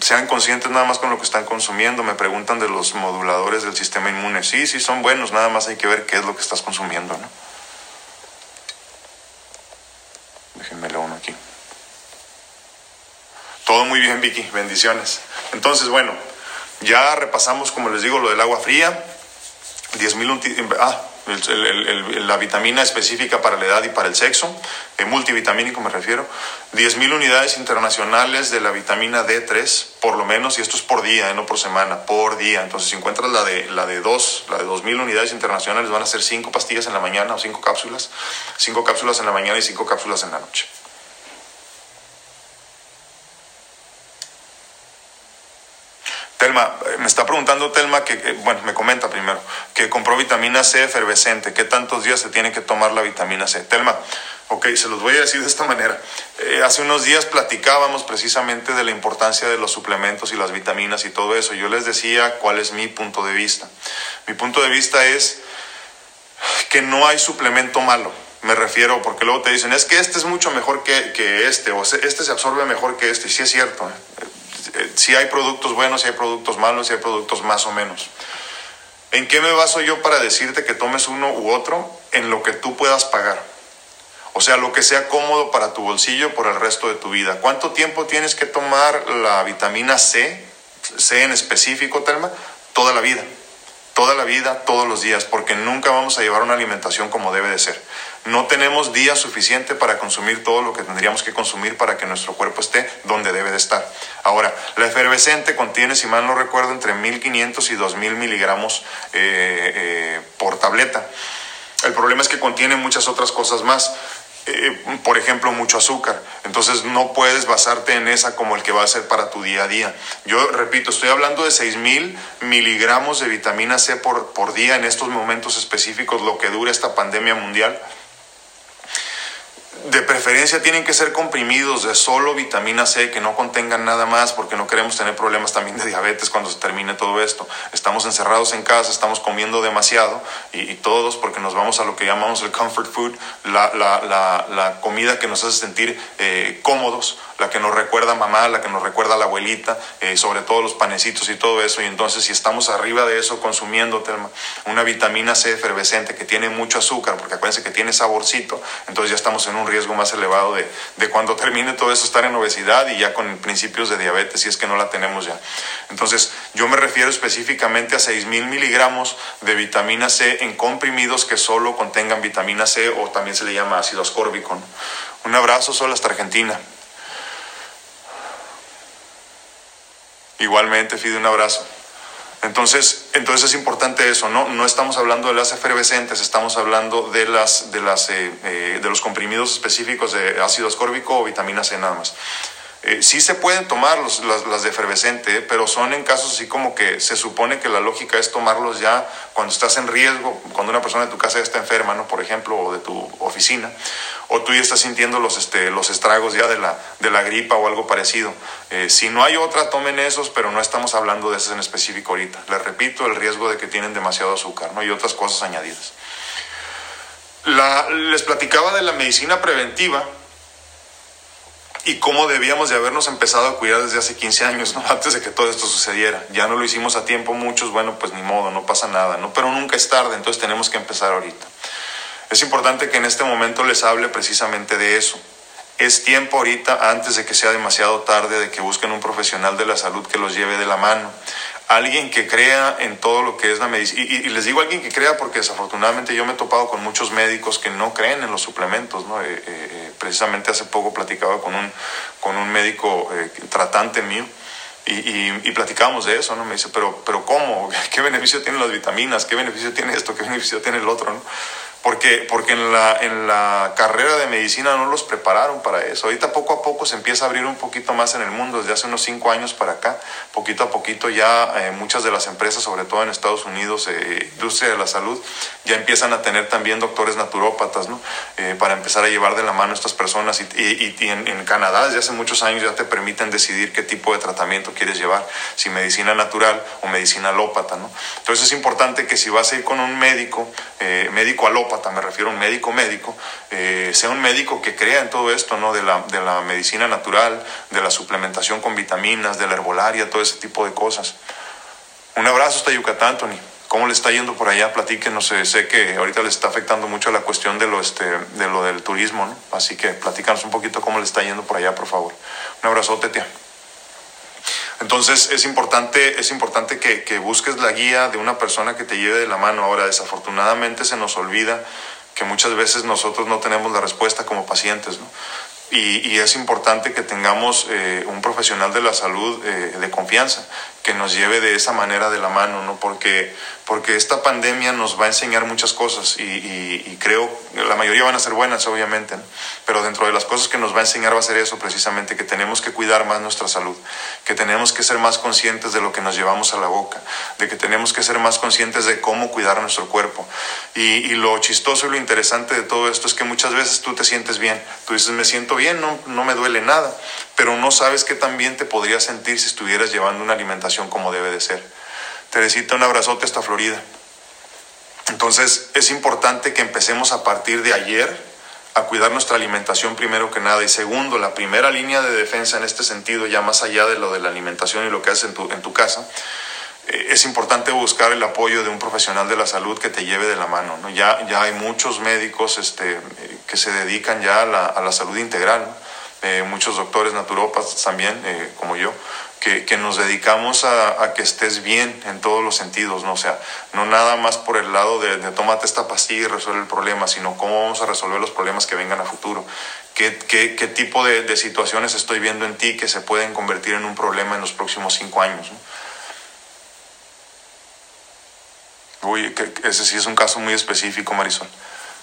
sean conscientes nada más con lo que están consumiendo. Me preguntan de los moduladores del sistema inmune. Sí, sí, son buenos, nada más hay que ver qué es lo que estás consumiendo. ¿no? Déjenme uno aquí. Todo muy bien, Vicky. Bendiciones. Entonces, bueno, ya repasamos, como les digo, lo del agua fría. 10.000 ah, la vitamina específica para la edad y para el sexo, eh, multivitamínico me refiero, 10.000 unidades internacionales de la vitamina D3, por lo menos, y esto es por día, eh, no por semana, por día. Entonces, si encuentras la de, la de dos, la de 2.000 unidades internacionales, van a ser cinco pastillas en la mañana o cinco cápsulas, cinco cápsulas en la mañana y cinco cápsulas en la noche. Telma, me está preguntando Telma que, bueno, me comenta primero, que compró vitamina C efervescente. ¿Qué tantos días se tiene que tomar la vitamina C? Telma, ok, se los voy a decir de esta manera. Eh, hace unos días platicábamos precisamente de la importancia de los suplementos y las vitaminas y todo eso. Yo les decía cuál es mi punto de vista. Mi punto de vista es que no hay suplemento malo. Me refiero, porque luego te dicen, es que este es mucho mejor que, que este, o este se absorbe mejor que este. Y sí es cierto. ¿eh? Eh, si hay productos buenos, si hay productos malos, si hay productos más o menos. ¿En qué me baso yo para decirte que tomes uno u otro? En lo que tú puedas pagar. O sea, lo que sea cómodo para tu bolsillo por el resto de tu vida. ¿Cuánto tiempo tienes que tomar la vitamina C, C en específico, Telma? Toda la vida toda la vida, todos los días, porque nunca vamos a llevar una alimentación como debe de ser. No tenemos día suficiente para consumir todo lo que tendríamos que consumir para que nuestro cuerpo esté donde debe de estar. Ahora, la efervescente contiene, si mal no recuerdo, entre 1500 y 2000 miligramos eh, eh, por tableta. El problema es que contiene muchas otras cosas más. Eh, por ejemplo, mucho azúcar. Entonces no puedes basarte en esa como el que va a ser para tu día a día. Yo repito, estoy hablando de 6.000 miligramos de vitamina C por, por día en estos momentos específicos, lo que dura esta pandemia mundial de preferencia tienen que ser comprimidos de solo vitamina C que no contengan nada más porque no queremos tener problemas también de diabetes cuando se termine todo esto. Estamos encerrados en casa, estamos comiendo demasiado y, todos porque nos vamos a lo que llamamos el comfort food, la, la, la, comida que nos hace sentir eh, cómodos, la que nos recuerda a mamá, la que nos recuerda a la abuelita, eh, sobre todo los panecitos y todo eso. Y entonces si estamos arriba de eso consumiendo una vitamina C efervescente que tiene mucho azúcar, porque acuérdense que tiene saborcito, entonces ya estamos en un riesgo más elevado de, de cuando termine todo eso estar en obesidad y ya con principios de diabetes, si es que no la tenemos ya. Entonces yo me refiero específicamente a 6.000 miligramos de vitamina C en comprimidos que solo contengan vitamina C o también se le llama ácido ascórbico. Un abrazo, solo hasta Argentina. Igualmente, Fide, un abrazo. Entonces, entonces es importante eso, ¿no? No estamos hablando de las efervescentes, estamos hablando de, las, de, las, eh, eh, de los comprimidos específicos de ácido ascórbico o vitamina C nada más. Eh, sí se pueden tomar las, las, de efervescente, pero son en casos así como que se supone que la lógica es tomarlos ya cuando estás en riesgo, cuando una persona de tu casa ya está enferma, ¿no? por ejemplo, o de tu oficina, o tú ya estás sintiendo los, este, los estragos ya de la, de la gripa o algo parecido. Eh, si no hay otra, tomen esos, pero no estamos hablando de esos en específico ahorita. Les repito, el riesgo de que tienen demasiado azúcar ¿no? y otras cosas añadidas. La, les platicaba de la medicina preventiva y cómo debíamos de habernos empezado a cuidar desde hace 15 años, ¿no? antes de que todo esto sucediera. Ya no lo hicimos a tiempo muchos, bueno, pues ni modo, no pasa nada, ¿no? pero nunca es tarde, entonces tenemos que empezar ahorita. Es importante que en este momento les hable precisamente de eso. Es tiempo ahorita, antes de que sea demasiado tarde, de que busquen un profesional de la salud que los lleve de la mano alguien que crea en todo lo que es la medicina. Y, les digo alguien que crea porque desafortunadamente yo me he topado con muchos médicos que no creen en los suplementos. ¿no? Eh, eh, eh, precisamente hace poco platicaba con un, con un médico tratante mío. Y, y, platicábamos de eso, ¿no? Me dice, pero, pero ¿cómo? ¿Qué beneficio tienen las vitaminas? ¿Qué beneficio tiene esto? ¿Qué beneficio tiene el otro? Porque, porque en, la, en la carrera de medicina no los prepararon para eso. Ahorita poco a poco se empieza a abrir un poquito más en el mundo, desde hace unos cinco años para acá, poquito a poquito ya eh, muchas de las empresas, sobre todo en Estados Unidos, eh, industria de la salud, ya empiezan a tener también doctores naturópatas, ¿no? Eh, para empezar a llevar de la mano a estas personas. Y, y, en, en, Canadá desde hace muchos años ya te permiten decidir qué tipo de tratamiento quieres llevar, si medicina natural o medicina alópata, ¿no? Entonces es importante que si vas a ir con un médico, médico alópata, me refiero a un médico médico, eh, sea un médico que crea en todo esto, ¿no? De la, de la medicina natural, de la suplementación con vitaminas, de la herbolaria, todo ese tipo de cosas. Un abrazo hasta Yucatán, Tony. ¿Cómo le está yendo por allá? Platíquenos. Sé, sé que ahorita le está afectando mucho la cuestión de lo, este, de lo del turismo, ¿no? Así que platícanos un poquito cómo le está yendo por allá, por favor. Un abrazote, tía. Entonces es importante, es importante que, busques la guía de una persona que te lleve de la mano. Ahora, desafortunadamente se nos olvida que muchas veces nosotros no tenemos la respuesta como pacientes, ¿no? Y, es importante que tengamos eh, un profesional de la salud eh, de confianza, que nos lleve de esa manera de la mano, ¿no? Porque, porque esta pandemia nos va a enseñar muchas cosas y, y, creo, la mayoría van a ser buenas, obviamente, pero dentro de las cosas que nos va a enseñar va a ser eso precisamente, que tenemos que cuidar más nuestra salud, que tenemos que ser más conscientes de lo que nos llevamos a la boca, de que tenemos que ser más conscientes de cómo cuidar nuestro cuerpo. Y, y lo chistoso y lo interesante de todo esto es que muchas veces tú te sientes bien, tú dices, me siento bien, no, no me duele nada, pero no sabes qué tan bien te podrías sentir si estuvieras llevando una alimentación como debe de ser. Teresita, un abrazote hasta Florida. Entonces es importante que empecemos a partir de ayer a cuidar nuestra alimentación primero que nada y segundo, la primera línea de defensa en este sentido, ya más allá de lo de la alimentación y lo que haces en tu, en tu casa, es importante buscar el apoyo de un profesional de la salud que te lleve de la mano. ¿no? Ya, ya hay muchos médicos este, eh, que se dedican ya a la, a la salud integral, eh, muchos doctores naturópatas también, eh, como yo, que, que nos dedicamos a, a, que estés bien en todos los sentidos, ¿no? O sea, no nada más por el lado de, de tómate esta pastilla y resuelve el problema, sino cómo vamos a resolver los problemas que vengan a futuro. ¿Qué, qué, qué tipo de, de, situaciones estoy viendo en ti que se pueden convertir en un problema en los próximos cinco años? ¿no? Uy, que, ese sí es un caso muy específico, Marisol.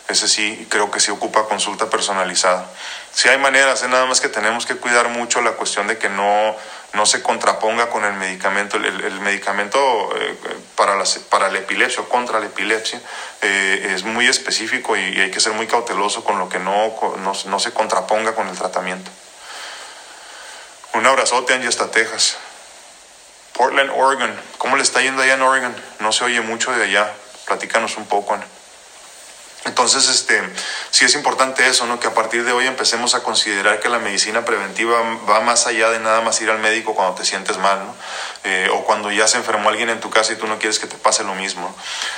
Ese sí, creo que sí ocupa consulta personalizada. Sí hay maneras, es nada más que tenemos que cuidar mucho la cuestión de que no, no se contraponga con el medicamento. El, el medicamento eh, para, la, para la epilepsia o contra la epilepsia eh, es muy específico y, y, hay que ser muy cauteloso con lo que no, no, no se contraponga con el tratamiento. Un abrazote, Angie, hasta Texas. Portland, Oregon. ¿Cómo le está yendo allá en Oregon? No se oye mucho de allá. Platícanos un poco, Ana. Entonces, este, sí es importante eso, ¿no? Que a partir de hoy empecemos a considerar que la medicina preventiva va más allá de nada más ir al médico cuando te sientes mal, ¿no? Eh, o cuando ya se enfermó alguien en tu casa y tú no quieres que te pase lo mismo.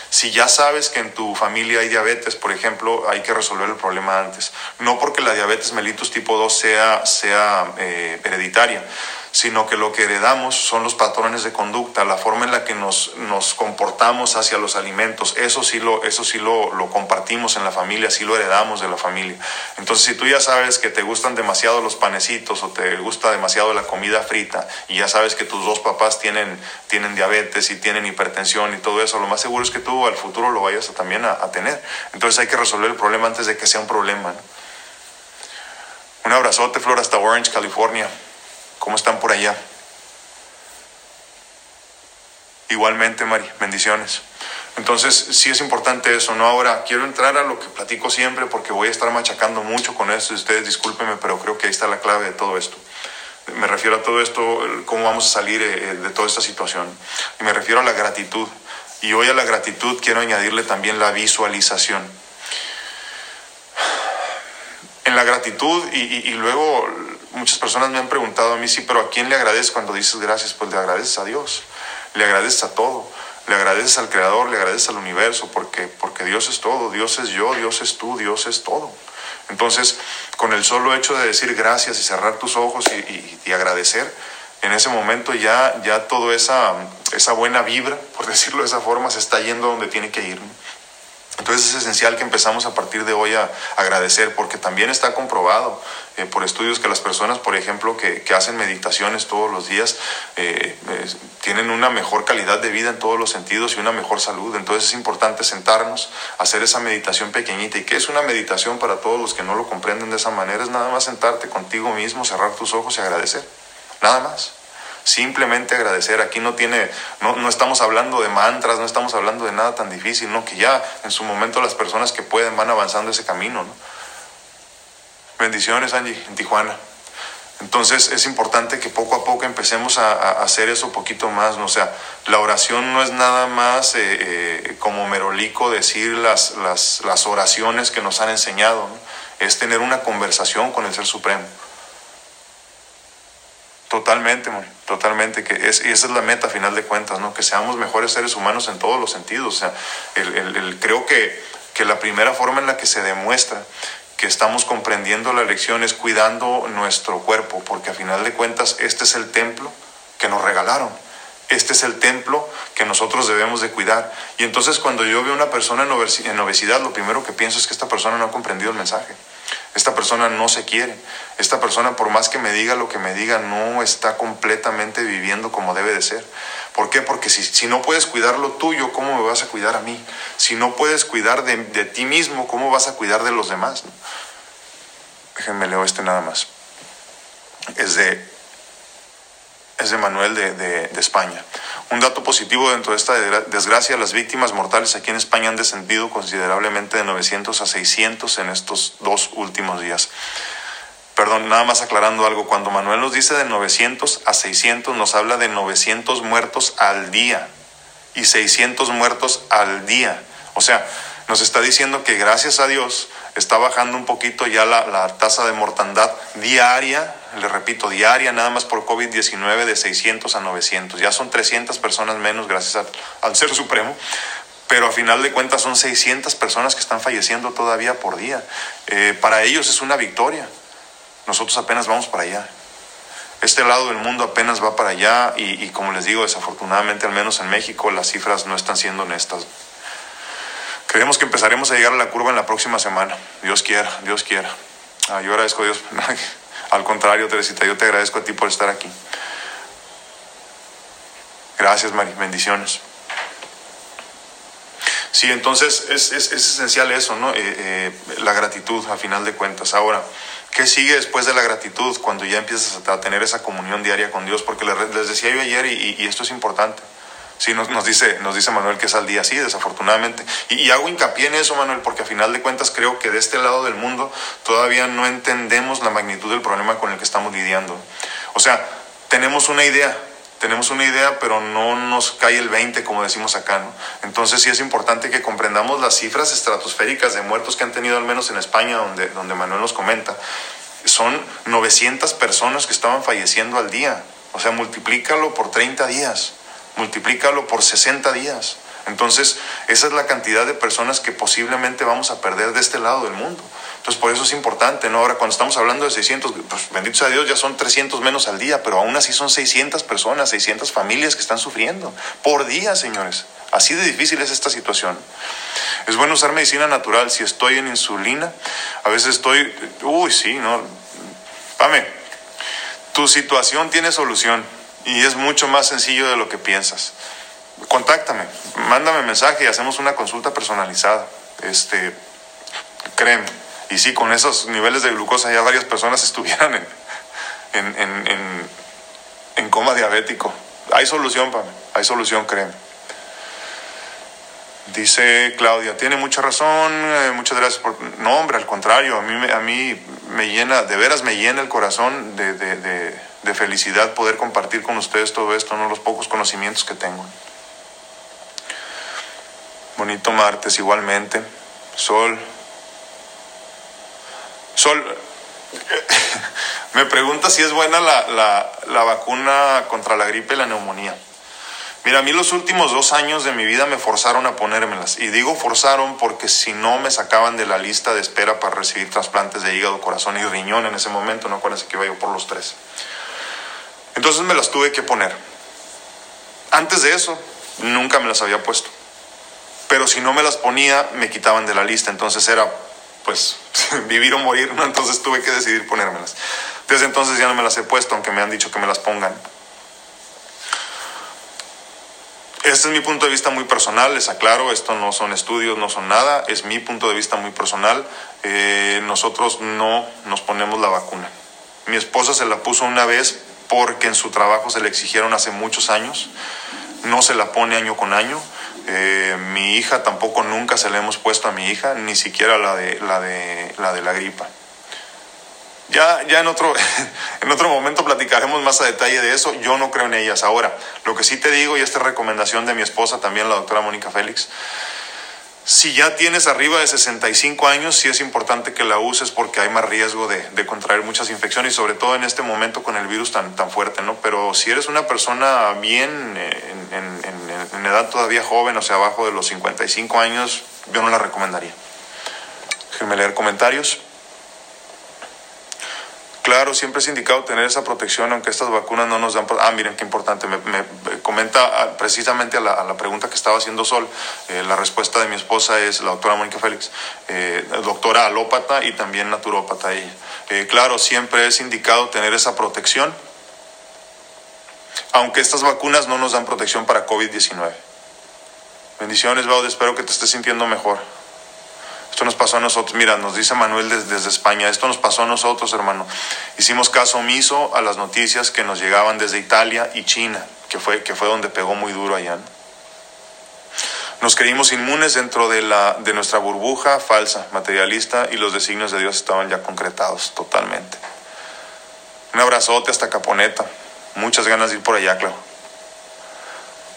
Si ya sabes que en tu familia hay diabetes, por ejemplo, hay que resolver el problema antes. No porque la diabetes mellitus tipo 2 sea, sea eh, hereditaria, sino que lo que heredamos son los patrones de conducta, la forma en la que nos, nos comportamos hacia los alimentos. Eso sí, lo, eso sí lo, lo, compartimos en la familia, sí lo heredamos de la familia. Entonces, si tú ya sabes que te gustan demasiado los panecitos o te gusta demasiado la comida frita y ya sabes que tus dos papás tienen, tienen diabetes y tienen hipertensión y todo eso, lo más seguro es que tú al futuro lo vayas a, también a, tener. Entonces hay que resolver el problema antes de que sea un problema. Un abrazote, Flor, hasta Orange, California. ¿Cómo están por allá? Igualmente, Mari, bendiciones. Entonces, sí es importante eso, ¿no? Ahora, quiero entrar a lo que platico siempre porque voy a estar machacando mucho con esto. Ustedes discúlpenme, pero creo que ahí está la clave de todo esto. Me refiero a todo esto, cómo vamos a salir de toda esta situación. Y me refiero a la gratitud. Y hoy a la gratitud quiero añadirle también la visualización. En la gratitud y, y luego muchas personas me han preguntado a mí, sí, pero ¿a quién le agradeces cuando dices gracias? Pues le agradeces a Dios, le agradeces a todo, le agradeces al Creador, le agradeces al universo, porque, porque Dios es todo, Dios es yo, Dios es tú, Dios es todo. Entonces, con el solo hecho de decir gracias y cerrar tus ojos y, y, agradecer, en ese momento ya, ya toda esa, esa buena vibra, por decirlo de esa forma, se está yendo donde tiene que ir. Entonces es esencial que empezamos a partir de hoy a agradecer, porque también está comprobado eh, por estudios que las personas, por ejemplo, que, que hacen meditaciones todos los días, eh, tienen una mejor calidad de vida en todos los sentidos y una mejor salud. Entonces es importante sentarnos, hacer esa meditación pequeñita. ¿Y qué es una meditación para todos los que no lo comprenden de esa manera? Es nada más sentarte contigo mismo, cerrar tus ojos y agradecer. Nada más simplemente agradecer. Aquí no tiene, no, no, estamos hablando de mantras, no estamos hablando de nada tan difícil, ¿no? Que ya en su momento las personas que pueden van avanzando ese camino, ¿no? Bendiciones, Angie, en Tijuana. Entonces es importante que poco a poco empecemos a, hacer eso poquito más, ¿no? O sea, la oración no es nada más eh, eh, como merolico decir las, las, las, oraciones que nos han enseñado, es tener una conversación con el Ser Supremo. Totalmente, totalmente, que es, y esa es la meta a final de cuentas, ¿no? Que seamos mejores seres humanos en todos los sentidos. O sea, el, el, creo que, que la primera forma en la que se demuestra que estamos comprendiendo la lección es cuidando nuestro cuerpo, porque a final de cuentas este es el templo que nos regalaron. Este es el templo que nosotros debemos de cuidar. Y entonces cuando yo veo a una persona en obesidad, lo primero que pienso es que esta persona no ha comprendido el mensaje. Esta persona no se quiere. Esta persona, por más que me diga lo que me diga, no está completamente viviendo como debe de ser. ¿Por qué? Porque si, si no puedes cuidar lo tuyo, ¿cómo me vas a cuidar a mí? Si no puedes cuidar de, de ti mismo, ¿cómo vas a cuidar de los demás? Déjenme leo este nada más. Es de es de Manuel de, de, España. Un dato positivo dentro de esta desgracia, las víctimas mortales aquí en España han descendido considerablemente de 900 a 600 en estos dos últimos días. Perdón, nada más aclarando algo, cuando Manuel nos dice de 900 a 600, nos habla de 900 muertos al día y 600 muertos al día. O sea, nos está diciendo que gracias a Dios está bajando un poquito ya la, tasa de mortandad diaria, le repito, diaria nada más por COVID-19 de 600 a 900. Ya son 300 personas menos gracias al Ser Supremo, pero a final de cuentas son 600 personas que están falleciendo todavía por día. Eh, para ellos es una victoria. Nosotros apenas vamos para allá. Este lado del mundo apenas va para allá y, y como les digo, desafortunadamente, al menos en México, las cifras no están siendo honestas. Creemos que empezaremos a llegar a la curva en la próxima semana. Dios quiera, Dios quiera. Ah, yo agradezco a Dios. Al contrario, Teresita, yo te agradezco a ti por estar aquí. Gracias, Mari. Bendiciones. Sí, entonces es, es, esencial eso, ¿no? Eh, eh, la gratitud, a final de cuentas. Ahora, ¿qué sigue después de la gratitud cuando ya empiezas a tener esa comunión diaria con Dios? Porque les, decía yo ayer y esto es importante. Sí, nos, dice, nos dice Manuel que es al día, sí, desafortunadamente. Y, hago hincapié en eso, Manuel, porque a final de cuentas creo que de este lado del mundo todavía no entendemos la magnitud del problema con el que estamos lidiando. O sea, tenemos una idea, tenemos una idea, pero no nos cae el 20, como decimos acá, ¿no? Entonces sí es importante que comprendamos las cifras estratosféricas de muertos que han tenido, al menos en España, donde, donde Manuel nos comenta. Son 900 personas que estaban falleciendo al día. O sea, multiplícalo por 30 días multiplícalo por 60 días. Entonces, esa es la cantidad de personas que posiblemente vamos a perder de este lado del mundo. Entonces, por eso es importante, ¿no? Ahora, cuando estamos hablando de 600, pues bendito sea Dios, ya son 300 menos al día, pero aún así son 600 personas, 600 familias que están sufriendo por día, señores. Así de difícil es esta situación. Es bueno usar medicina natural. Si estoy en insulina, a veces estoy, uy, sí, ¿no? Pame, tu situación tiene solución y es mucho más sencillo de lo que piensas. Contáctame, mándame mensaje y hacemos una consulta personalizada. Este, créeme. Y sí, con esos niveles de glucosa ya varias personas estuvieran en, en, en, coma diabético. Hay solución, Pame, hay solución, créeme. Dice Claudia, tiene mucha razón, eh, muchas gracias por... No, hombre, al contrario, a mí, a mí me llena, de veras me llena el corazón de, felicidad poder compartir con ustedes todo esto, no los pocos conocimientos que tengo. Bonito martes igualmente. Sol. Sol. Me pregunta si es buena la, la, vacuna contra la gripe y la neumonía. Mira, a mí los últimos dos años de mi vida me forzaron a ponérmelas. Y digo forzaron porque si no me sacaban de la lista de espera para recibir trasplantes de hígado, corazón y riñón en ese momento, no acuérdense que iba yo por los tres. Entonces me las tuve que poner. Antes de eso, nunca me las había puesto. Pero si no me las ponía, me quitaban de la lista. Entonces era, pues, vivir o morir, ¿no? Entonces tuve que decidir ponérmelas. Desde entonces ya no me las he puesto, aunque me han dicho que me las pongan. Este es mi punto de vista muy personal, les aclaro, esto no son estudios, no son nada, es mi punto de vista muy personal. Eh, nosotros no nos ponemos la vacuna. Mi esposa se la puso una vez porque en su trabajo se le exigieron hace muchos años, no se la pone año con año. Eh, mi hija tampoco nunca se la hemos puesto a mi hija, ni siquiera la de la, de, la, de la gripa. Ya, ya en, otro, en otro momento platicaremos más a detalle de eso. Yo no creo en ellas. Ahora, lo que sí te digo, y esta es recomendación de mi esposa, también la doctora Mónica Félix, si ya tienes arriba de 65 años, sí es importante que la uses porque hay más riesgo de, contraer muchas infecciones sobre todo en este momento con el virus tan, fuerte, ¿no? Pero si eres una persona bien en, edad todavía joven, o sea, abajo de los 55 años, yo no la recomendaría. Déjenme leer comentarios. Claro. siempre es indicado tener esa protección, aunque estas vacunas no nos dan... Ah, miren qué importante, me, comenta ah, precisamente a la, pregunta que estaba haciendo Sol, eh, la respuesta de mi esposa es la doctora Mónica Félix, eh, doctora alópata y también naturópata ella. Eh, claro, siempre es indicado tener esa protección, aunque estas vacunas no nos dan protección para COVID-19. Bendiciones, Baud, espero que te estés sintiendo mejor. Esto nos pasó a nosotros, mira, nos dice Manuel desde, España, esto nos pasó a nosotros, hermano. Hicimos caso omiso a las noticias que nos llegaban desde Italia y China, que fue, que fue donde pegó muy duro allá. Nos creímos inmunes dentro de, la, de nuestra burbuja falsa, materialista, y los designios de Dios estaban ya concretados totalmente. Un abrazote hasta Caponeta. Muchas ganas de ir por allá, claro.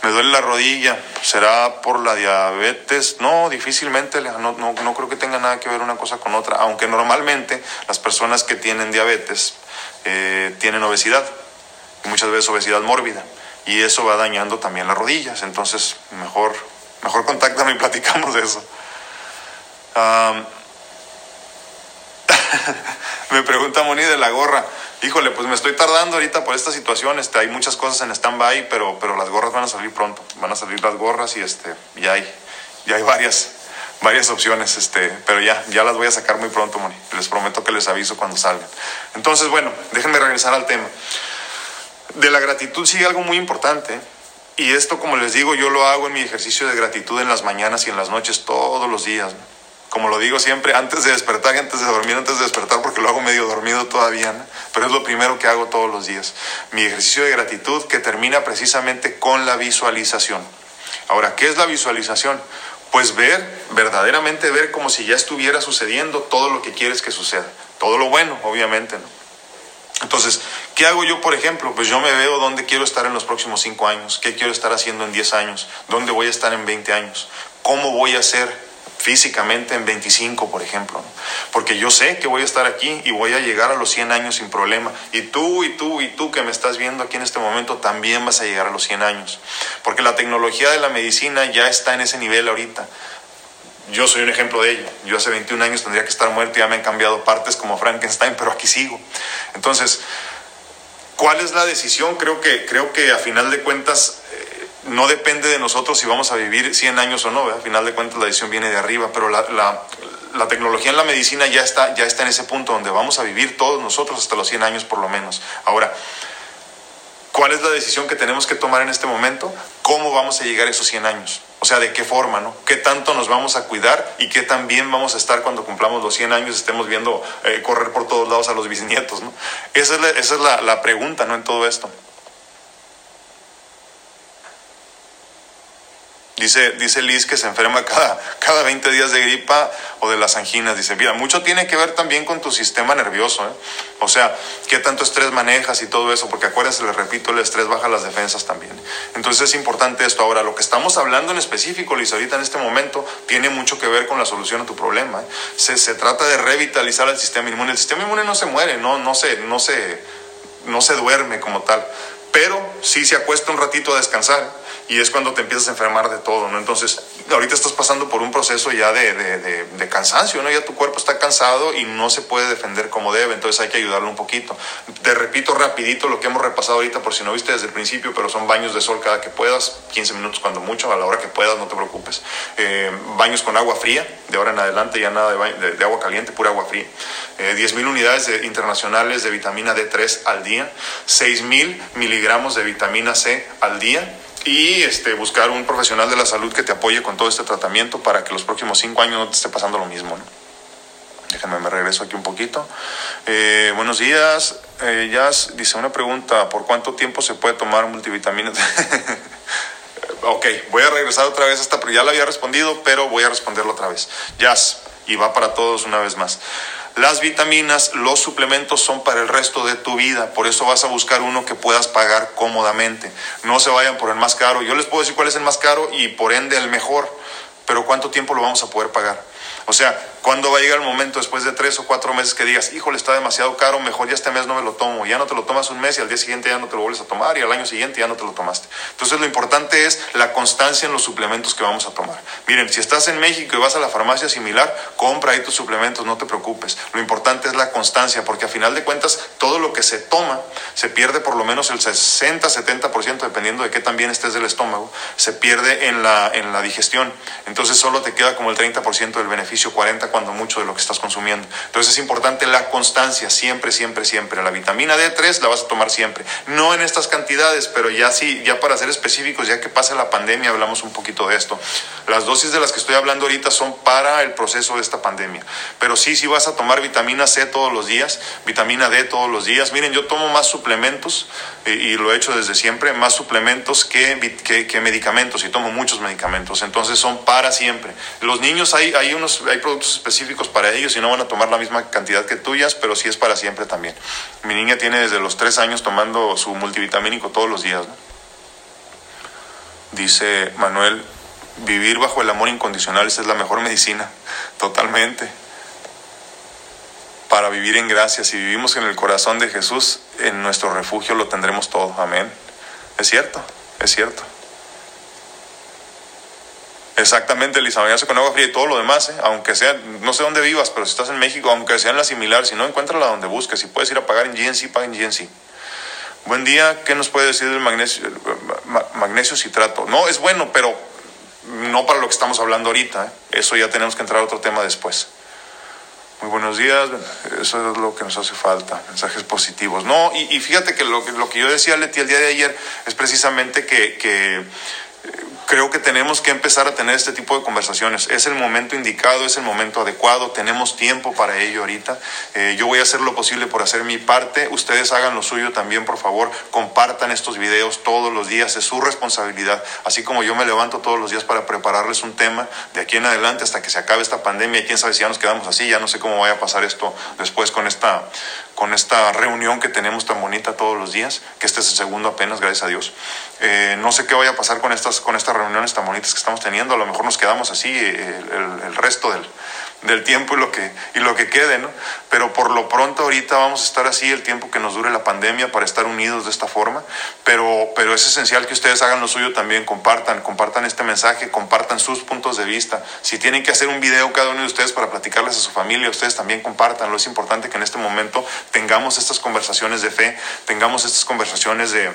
Me duele la rodilla, ¿será por la diabetes? No, difícilmente, no, no, creo que tenga nada que ver una cosa con otra, aunque normalmente las personas que tienen diabetes eh, tienen obesidad, y muchas veces obesidad mórbida, y eso va dañando también las rodillas, entonces mejor, mejor contáctame y platicamos de eso. me pregunta Moni de la gorra híjole, pues me estoy tardando ahorita por esta situación, este, hay muchas cosas en stand-by, pero, pero las gorras van a salir pronto, van a salir las gorras y este, ya hay, ya hay varias, varias opciones, este, pero ya, ya las voy a sacar muy pronto, Moni. Les prometo que les aviso cuando salgan. Entonces, bueno, déjenme regresar al tema. De la gratitud sigue algo muy importante. Y esto, como les digo, yo lo hago en mi ejercicio de gratitud en las mañanas y en las noches todos los días como lo digo siempre, antes de despertar antes de dormir, antes de despertar, porque lo hago medio dormido todavía, pero es lo primero que hago todos los días. Mi ejercicio de gratitud que termina precisamente con la visualización. Ahora, ¿qué es la visualización? Pues ver, verdaderamente ver como si ya estuviera sucediendo todo lo que quieres que suceda. Todo lo bueno, obviamente, ¿no? Entonces, ¿qué hago yo, por ejemplo? Pues yo me veo dónde quiero estar en los próximos cinco años, qué quiero estar haciendo en 10 años, dónde voy a estar en 20 años, cómo voy a ser físicamente en 25, por ejemplo, porque yo sé que voy a estar aquí y voy a llegar a los 100 años sin problema. Y tú y tú y tú que me estás viendo aquí en este momento también vas a llegar a los 100 años, porque la tecnología de la medicina ya está en ese nivel ahorita. Yo soy un ejemplo de ello. Yo hace 21 años tendría que estar muerto y ya me han cambiado partes como Frankenstein, pero aquí sigo. Entonces, ¿cuál es la decisión? Creo que, creo que a final de cuentas no depende de nosotros si vamos a vivir 100 años o no, a final de cuentas la decisión viene de arriba, pero la, la, tecnología en la medicina ya está, ya está en ese punto donde vamos a vivir todos nosotros hasta los 100 años por lo menos. Ahora, ¿cuál es la decisión que tenemos que tomar en este momento? ¿Cómo vamos a llegar a esos 100 años? O sea, ¿de qué forma, no? ¿Qué tanto nos vamos a cuidar y qué tan bien vamos a estar cuando cumplamos los 100 años, estemos viendo eh, correr por todos lados a los bisnietos, ¿no? Esa es, la, esa es la, la pregunta, ¿no? En todo esto. Dice, dice Liz que se enferma cada, cada 20 días de gripa o de las anginas. Dice, mira, mucho tiene que ver también con tu sistema nervioso. ¿eh? O sea, qué tanto estrés manejas y todo eso, porque acuérdense, les repito, el estrés baja las defensas también. Entonces es importante esto. Ahora, lo que estamos hablando en específico, Liz, ahorita en este momento, tiene mucho que ver con la solución a tu problema. ¿eh? Se, se, trata de revitalizar el sistema inmune. El sistema inmune no se muere, no, no, se, no, se, no se duerme como tal, pero sí se acuesta un ratito a descansar y es cuando te empiezas a enfermar de todo, ¿no? Entonces, ahorita estás pasando por un proceso ya de, de, de, cansancio, ¿no? Ya tu cuerpo está cansado y no se puede defender como debe, entonces hay que ayudarlo un poquito. Te repito rapidito lo que hemos repasado ahorita por si no viste desde el principio, pero son baños de sol cada que puedas, 15 minutos cuando mucho, a la hora que puedas, no te preocupes. Eh, baños con agua fría, de ahora en adelante ya nada de, de agua caliente, pura agua fría. Eh, 10.000 unidades internacionales de vitamina D3 al día, 6.000 miligramos de vitamina C al día y este, buscar un profesional de la salud que te apoye con todo este tratamiento para que los próximos cinco años no te esté pasando lo mismo. Déjenme, me regreso aquí un poquito. Eh, buenos días. Eh, Jazz dice una pregunta, ¿por cuánto tiempo se puede tomar multivitaminas? ok, voy a regresar otra vez hasta, ya la había respondido, pero voy a responderlo otra vez. Jazz, y va para todos una vez más. Las vitaminas, los suplementos son para el resto de tu vida, por eso vas a buscar uno que puedas pagar cómodamente. No se vayan por el más caro. Yo les puedo decir cuál es el más caro y por ende el mejor, pero ¿cuánto tiempo lo vamos a poder pagar? O sea, ¿Cuándo va a llegar el momento después de tres o cuatro meses que digas, híjole, está demasiado caro, mejor ya este mes no me lo tomo? Ya no te lo tomas un mes y al día siguiente ya no te lo vuelves a tomar y al año siguiente ya no te lo tomaste. Entonces lo importante es la constancia en los suplementos que vamos a tomar. Miren, si estás en México y vas a la farmacia similar, compra ahí tus suplementos, no te preocupes. Lo importante es la constancia, porque a final de cuentas todo lo que se toma se pierde por lo menos el 60-70%, dependiendo de qué tan bien estés del estómago, se pierde en la, en la digestión. Entonces solo te queda como el 30% del beneficio, 40% cuando mucho de lo que estás consumiendo. Entonces es importante la constancia, siempre, siempre, siempre. La vitamina D3 la vas a tomar siempre. No en estas cantidades, pero ya sí, ya para ser específicos, ya que pasa la pandemia, hablamos un poquito de esto. Las dosis de las que estoy hablando ahorita son para el proceso de esta pandemia. Pero sí, sí vas a tomar vitamina C todos los días, vitamina D todos los días. Miren, yo tomo más suplementos y, y lo he hecho desde siempre, más suplementos que, que, que, medicamentos y tomo muchos medicamentos. Entonces son para siempre. Los niños hay, hay, unos, hay productos específicos para ellos y no van a tomar la misma cantidad que tuyas, pero sí es para siempre también. Mi niña tiene desde los tres años tomando su multivitamínico todos los días. ¿no? Dice Manuel, vivir bajo el amor incondicional es la mejor medicina, totalmente. Para vivir en gracia, si vivimos en el corazón de Jesús, en nuestro refugio lo tendremos todo. Amén. Es cierto, es cierto. Exactamente, Elisa, bañarse con agua fría y todo lo demás, ¿eh? aunque sea, no sé dónde vivas, pero si estás en México, aunque sea en la similar, si no, encuéntrala donde busques. Si puedes ir a pagar en GNC, paga en GNC. Buen día, ¿qué nos puede decir del magnesio, magnesio citrato? No, es bueno, pero no para lo que estamos hablando ahorita. ¿eh? Eso ya tenemos que entrar a otro tema después. Muy buenos días, eso es lo que nos hace falta, mensajes positivos. No, y, fíjate que lo, que yo decía, Leti, el día de ayer es precisamente que, que creo que tenemos que empezar a tener este tipo de conversaciones. Es el momento indicado, es el momento adecuado, tenemos tiempo para ello ahorita. Eh, yo voy a hacer lo posible por hacer mi parte, ustedes hagan lo suyo también, por favor, compartan estos videos todos los días, es su responsabilidad, así como yo me levanto todos los días para prepararles un tema de aquí en adelante hasta que se acabe esta pandemia, quién sabe si ya nos quedamos así, ya no sé cómo vaya a pasar esto después con esta, con esta reunión que tenemos tan bonita todos los días, que este es el segundo apenas, gracias a Dios. Eh, no sé qué vaya a pasar con estas, con estas reuniones tan bonitas que estamos teniendo, a lo mejor nos quedamos así eh, el, el resto del, del tiempo y lo que y lo que quede, ¿no? Pero por lo pronto ahorita vamos a estar así el tiempo que nos dure la pandemia para estar unidos de esta forma, pero pero es esencial que ustedes hagan lo suyo también, compartan, compartan este mensaje, compartan sus puntos de vista. Si tienen que hacer un video cada uno de ustedes para platicarles a su familia, ustedes también compartanlo. Es importante que en este momento tengamos estas conversaciones de fe, tengamos estas conversaciones de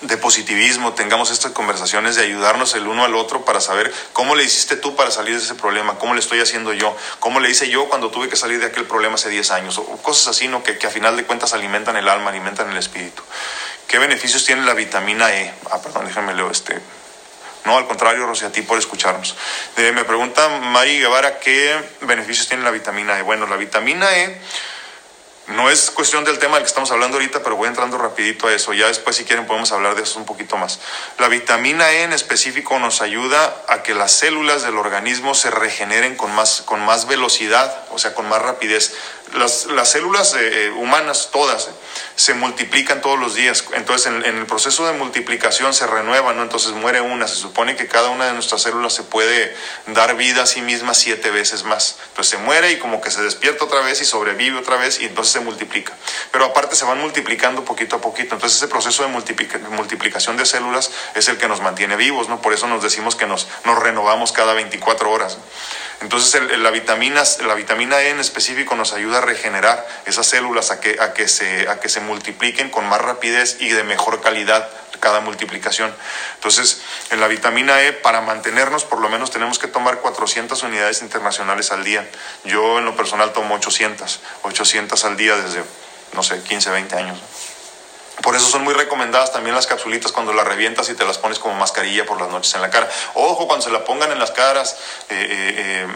de positivismo, tengamos estas conversaciones de ayudarnos el uno al otro para saber cómo le hiciste tú para salir de ese problema, cómo le estoy haciendo yo, cómo le hice yo cuando tuve que salir de aquel problema hace 10 años, o cosas así, ¿no? que, a final de cuentas alimentan el alma, alimentan el espíritu. ¿Qué beneficios tiene la vitamina E? Ah, perdón, déjame leer este. No, al contrario, Rosy, a ti por escucharnos. Eh, me pregunta Mari Guevara, ¿qué beneficios tiene la vitamina E? Bueno, la vitamina E no es cuestión del tema del que estamos hablando ahorita, pero voy entrando rapidito a eso. Ya después, si quieren, podemos hablar de eso un poquito más. La vitamina E en específico nos ayuda a que las células del organismo se regeneren con más, con más velocidad, o sea, con más rapidez. Las, las células eh, humanas, todas, eh, se multiplican todos los días. Entonces, en, el proceso de multiplicación se renuevan, ¿no? Entonces muere una. Se supone que cada una de nuestras células se puede dar vida a sí misma siete veces más. Entonces se muere y como que se despierta otra vez y sobrevive otra vez y entonces se multiplica. Pero aparte se van multiplicando poquito a poquito. Entonces ese proceso de multiplic multiplicación de células es el que nos mantiene vivos, ¿no? Por eso nos decimos que nos, nos renovamos cada 24 horas. Entonces la, vitamina, la vitamina E en específico nos ayuda a regenerar esas células a que, a, que se, a que se multipliquen con más rapidez y de mejor calidad cada multiplicación. Entonces, en la vitamina E, para mantenernos, por lo menos tenemos que tomar 400 unidades internacionales al día. Yo en lo personal tomo 800, 800 al día desde, no sé, 15, 20 años. Por eso son muy recomendadas también las capsulitas cuando las revientas y te las pones como mascarilla por las noches en la cara. Ojo, cuando se la pongan en las caras, eh, eh, eh,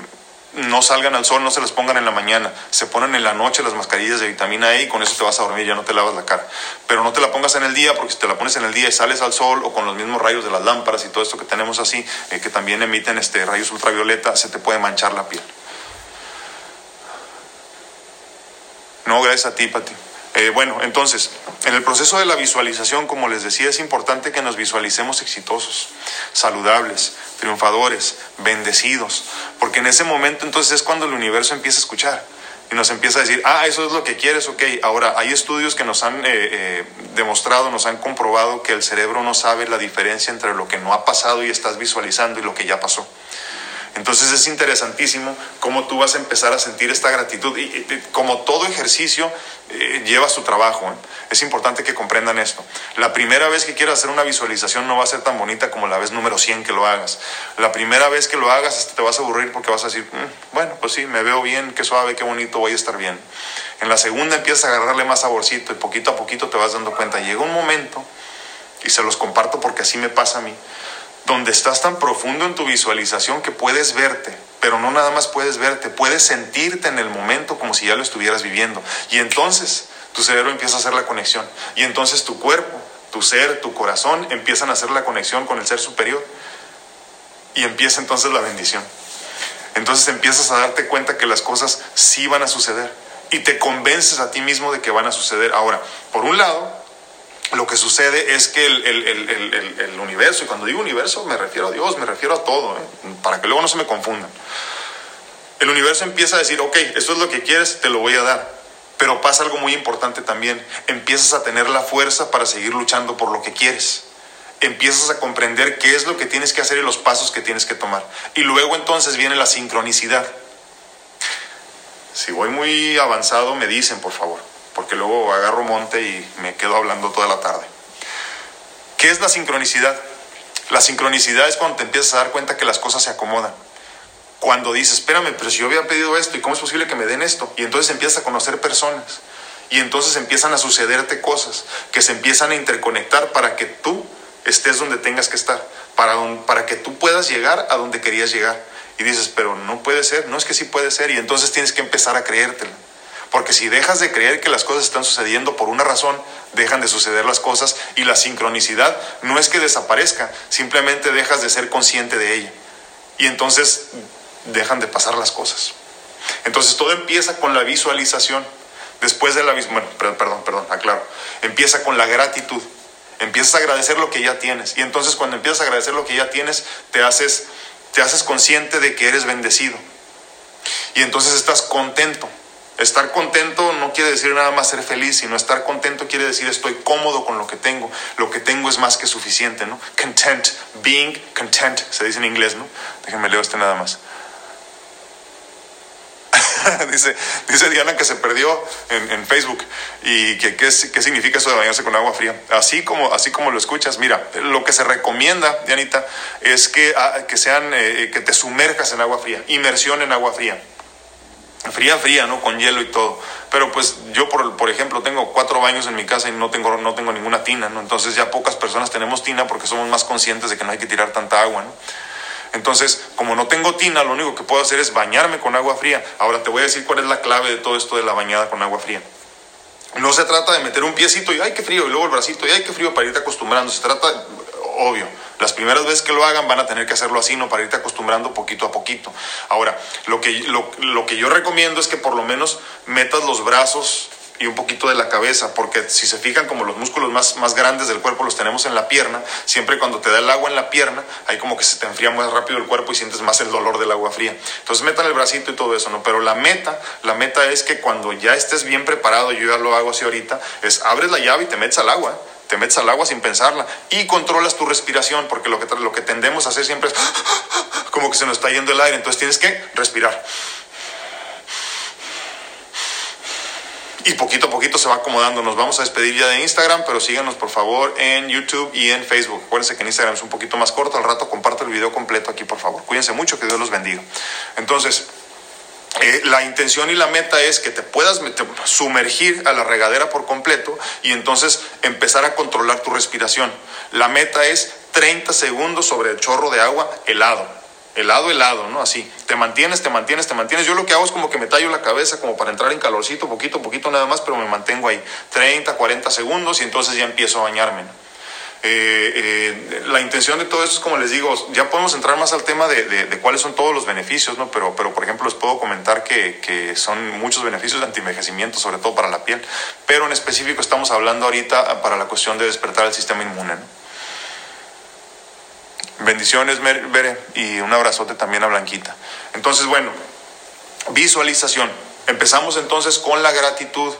no salgan al sol, no se las pongan en la mañana. Se ponen en la noche las mascarillas de vitamina E y con eso te vas a dormir, ya no te lavas la cara. Pero no te la pongas en el día, porque si te la pones en el día y sales al sol o con los mismos rayos de las lámparas y todo esto que tenemos así, que también emiten este, rayos ultravioleta, se te puede manchar la piel. No, gracias a ti, Pati. Eh, bueno, entonces, en el proceso de la visualización, como les decía, es importante que nos visualicemos exitosos, saludables, triunfadores, bendecidos, porque en ese momento entonces es cuando el universo empieza a escuchar y nos empieza a decir, ah, eso es lo que quieres, ok. Ahora, hay estudios que nos han eh, eh, demostrado, nos han comprobado que el cerebro no sabe la diferencia entre lo que no ha pasado y estás visualizando y lo que ya pasó. Entonces es interesantísimo cómo tú vas a empezar a sentir esta gratitud. Y, como todo ejercicio eh, lleva su trabajo, ¿eh? es importante que comprendan esto. La primera vez que quieras hacer una visualización no va a ser tan bonita como la vez número 100 que lo hagas. La primera vez que lo hagas te vas a aburrir porque vas a decir, mm, bueno, pues sí, me veo bien, qué suave, qué bonito, voy a estar bien. En la segunda empiezas a agarrarle más saborcito y poquito a poquito te vas dando cuenta. Llega un momento, y se los comparto porque así me pasa a mí, donde estás tan profundo en tu visualización que puedes verte, pero no nada más puedes verte, puedes sentirte en el momento como si ya lo estuvieras viviendo. Y entonces tu cerebro empieza a hacer la conexión. Y entonces tu cuerpo, tu ser, tu corazón empiezan a hacer la conexión con el ser superior. Y empieza entonces la bendición. Entonces empiezas a darte cuenta que las cosas sí van a suceder. Y te convences a ti mismo de que van a suceder. Ahora, por un lado, lo que sucede es que el, universo, y cuando digo universo me refiero a Dios, me refiero a todo, ¿eh? para que luego no se me confundan. El universo empieza a decir, ok, esto es lo que quieres, te lo voy a dar. Pero pasa algo muy importante también, empiezas a tener la fuerza para seguir luchando por lo que quieres. Empiezas a comprender qué es lo que tienes que hacer y los pasos que tienes que tomar. Y luego entonces viene la sincronicidad. Si voy muy avanzado, me dicen, por favor porque luego agarro monte y me quedo hablando toda la tarde. ¿Qué es la sincronicidad? La sincronicidad es cuando te empiezas a dar cuenta que las cosas se acomodan. Cuando dices, espérame, pero si yo había pedido esto, ¿y cómo es posible que me den esto? Y entonces empiezas a conocer personas. Y entonces empiezan a sucederte cosas que se empiezan a interconectar para que tú estés donde tengas que estar, para, para que tú puedas llegar a donde querías llegar. Y dices, pero no puede ser, no es que sí puede ser. Y entonces tienes que empezar a creértelo. Porque si dejas de creer que las cosas están sucediendo por una razón, dejan de suceder las cosas y la sincronicidad no es que desaparezca, simplemente dejas de ser consciente de ella. Y entonces dejan de pasar las cosas. Entonces todo empieza con la visualización. Después de la bueno, perdón, perdón, aclaro. Empieza con la gratitud. Empiezas a agradecer lo que ya tienes. Y entonces cuando empiezas a agradecer lo que ya tienes, te haces, te haces consciente de que eres bendecido. Y entonces estás contento Estar contento no quiere decir nada más ser feliz, sino estar contento quiere decir estoy cómodo con lo que tengo. Lo que tengo es más que suficiente, ¿no? Content, being content, se dice en inglés, ¿no? Déjenme leer este nada más. dice, dice Diana que se perdió en, Facebook y que qué significa eso de bañarse con agua fría. Así como, así como lo escuchas, mira, lo que se recomienda, Dianita, es que, ah, que sean, eh, que te sumerjas en agua fría, inmersión en agua fría fría, fría, ¿no? Con hielo y todo. Pero pues yo, por, por ejemplo, tengo cuatro baños en mi casa y no tengo, no tengo ninguna tina, ¿no? Entonces ya pocas personas tenemos tina porque somos más conscientes de que no hay que tirar tanta agua, ¿no? Entonces, como no tengo tina, lo único que puedo hacer es bañarme con agua fría. Ahora te voy a decir cuál es la clave de todo esto de la bañada con agua fría. No se trata de meter un piecito y ay, qué frío, y luego el bracito y ay, qué frío para irte acostumbrando. Se trata, obvio, las primeras veces que lo hagan van a tener que hacerlo así, ¿no? Para irte acostumbrando poquito a poquito. Ahora, lo que, lo, que yo recomiendo es que por lo menos metas los brazos y un poquito de la cabeza, porque si se fijan como los músculos más, más grandes del cuerpo los tenemos en la pierna, siempre cuando te da el agua en la pierna, hay como que se te enfría más rápido el cuerpo y sientes más el dolor del agua fría. Entonces metan el bracito y todo eso, ¿no? Pero la meta, la meta es que cuando ya estés bien preparado, yo ya lo hago así ahorita, es abres la llave y te metes al agua te metes al agua sin pensarla y controlas tu respiración, porque lo que, lo que tendemos a hacer siempre es como que se nos está yendo el aire, entonces tienes que respirar. Y poquito a poquito se va acomodando. Nos vamos a despedir ya de Instagram, pero síganos por favor en YouTube y en Facebook. Acuérdense que en Instagram es un poquito más corto. Al rato comparto el video completo aquí, por favor. Cuídense mucho, que Dios los bendiga. Entonces, eh, la intención y la meta es que te puedas sumergir a la regadera por completo y entonces empezar a controlar tu respiración. La meta es 30 segundos sobre el chorro de agua helado. Helado, helado, ¿no? Así. Te mantienes, te mantienes, te mantienes. Yo lo que hago es como que me tallo la cabeza como para entrar en calorcito, poquito, poquito nada más, pero me mantengo ahí 30, 40 segundos y entonces ya empiezo a bañarme. Eh, eh, la intención de todo esto es, como les digo, ya podemos entrar más al tema de, cuáles son todos los beneficios, ¿no? Pero, pero por ejemplo, les puedo comentar que, son muchos beneficios de anti-envejecimiento, sobre todo para la piel. Pero en específico estamos hablando ahorita para la cuestión de despertar el sistema inmune. Bendiciones, Bere, y un abrazote también a Blanquita. Entonces, bueno, visualización. Empezamos entonces con la gratitud,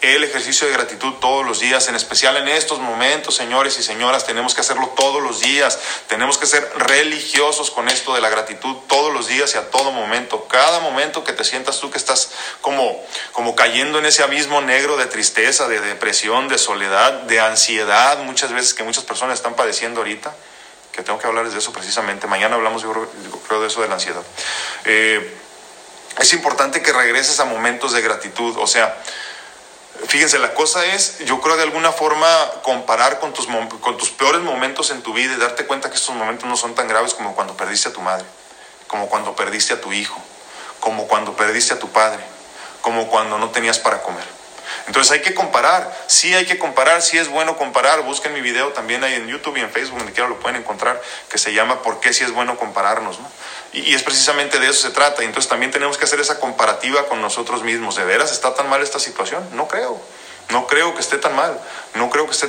el ejercicio de gratitud todos los días, en especial en estos momentos, señores y señoras, tenemos que hacerlo todos los días, tenemos que ser religiosos con esto de la gratitud todos los días y a todo momento, cada momento que te sientas tú que estás como, como cayendo en ese abismo negro de tristeza, de depresión, de soledad, de ansiedad, muchas veces que muchas personas están padeciendo ahorita que tengo que hablarles de eso precisamente. Mañana hablamos, yo creo, de eso de la ansiedad. Eh, es importante que regreses a momentos de gratitud. O sea, fíjense, la cosa es, yo creo de alguna forma comparar con tus, con tus peores momentos en tu vida y darte cuenta que estos momentos no son tan graves como cuando perdiste a tu madre, como cuando perdiste a tu hijo, como cuando perdiste a tu padre, como cuando no tenías para comer. Entonces hay que comparar, sí hay que comparar, sí es bueno comparar. Busquen mi video también ahí en YouTube y en Facebook, donde quiera lo pueden encontrar, que se llama ¿Por qué sí es bueno compararnos? Y, es precisamente de eso se trata. Y entonces también tenemos que hacer esa comparativa con nosotros mismos. ¿De veras está tan mal esta situación? No creo. No creo que esté tan mal. No creo que esté tan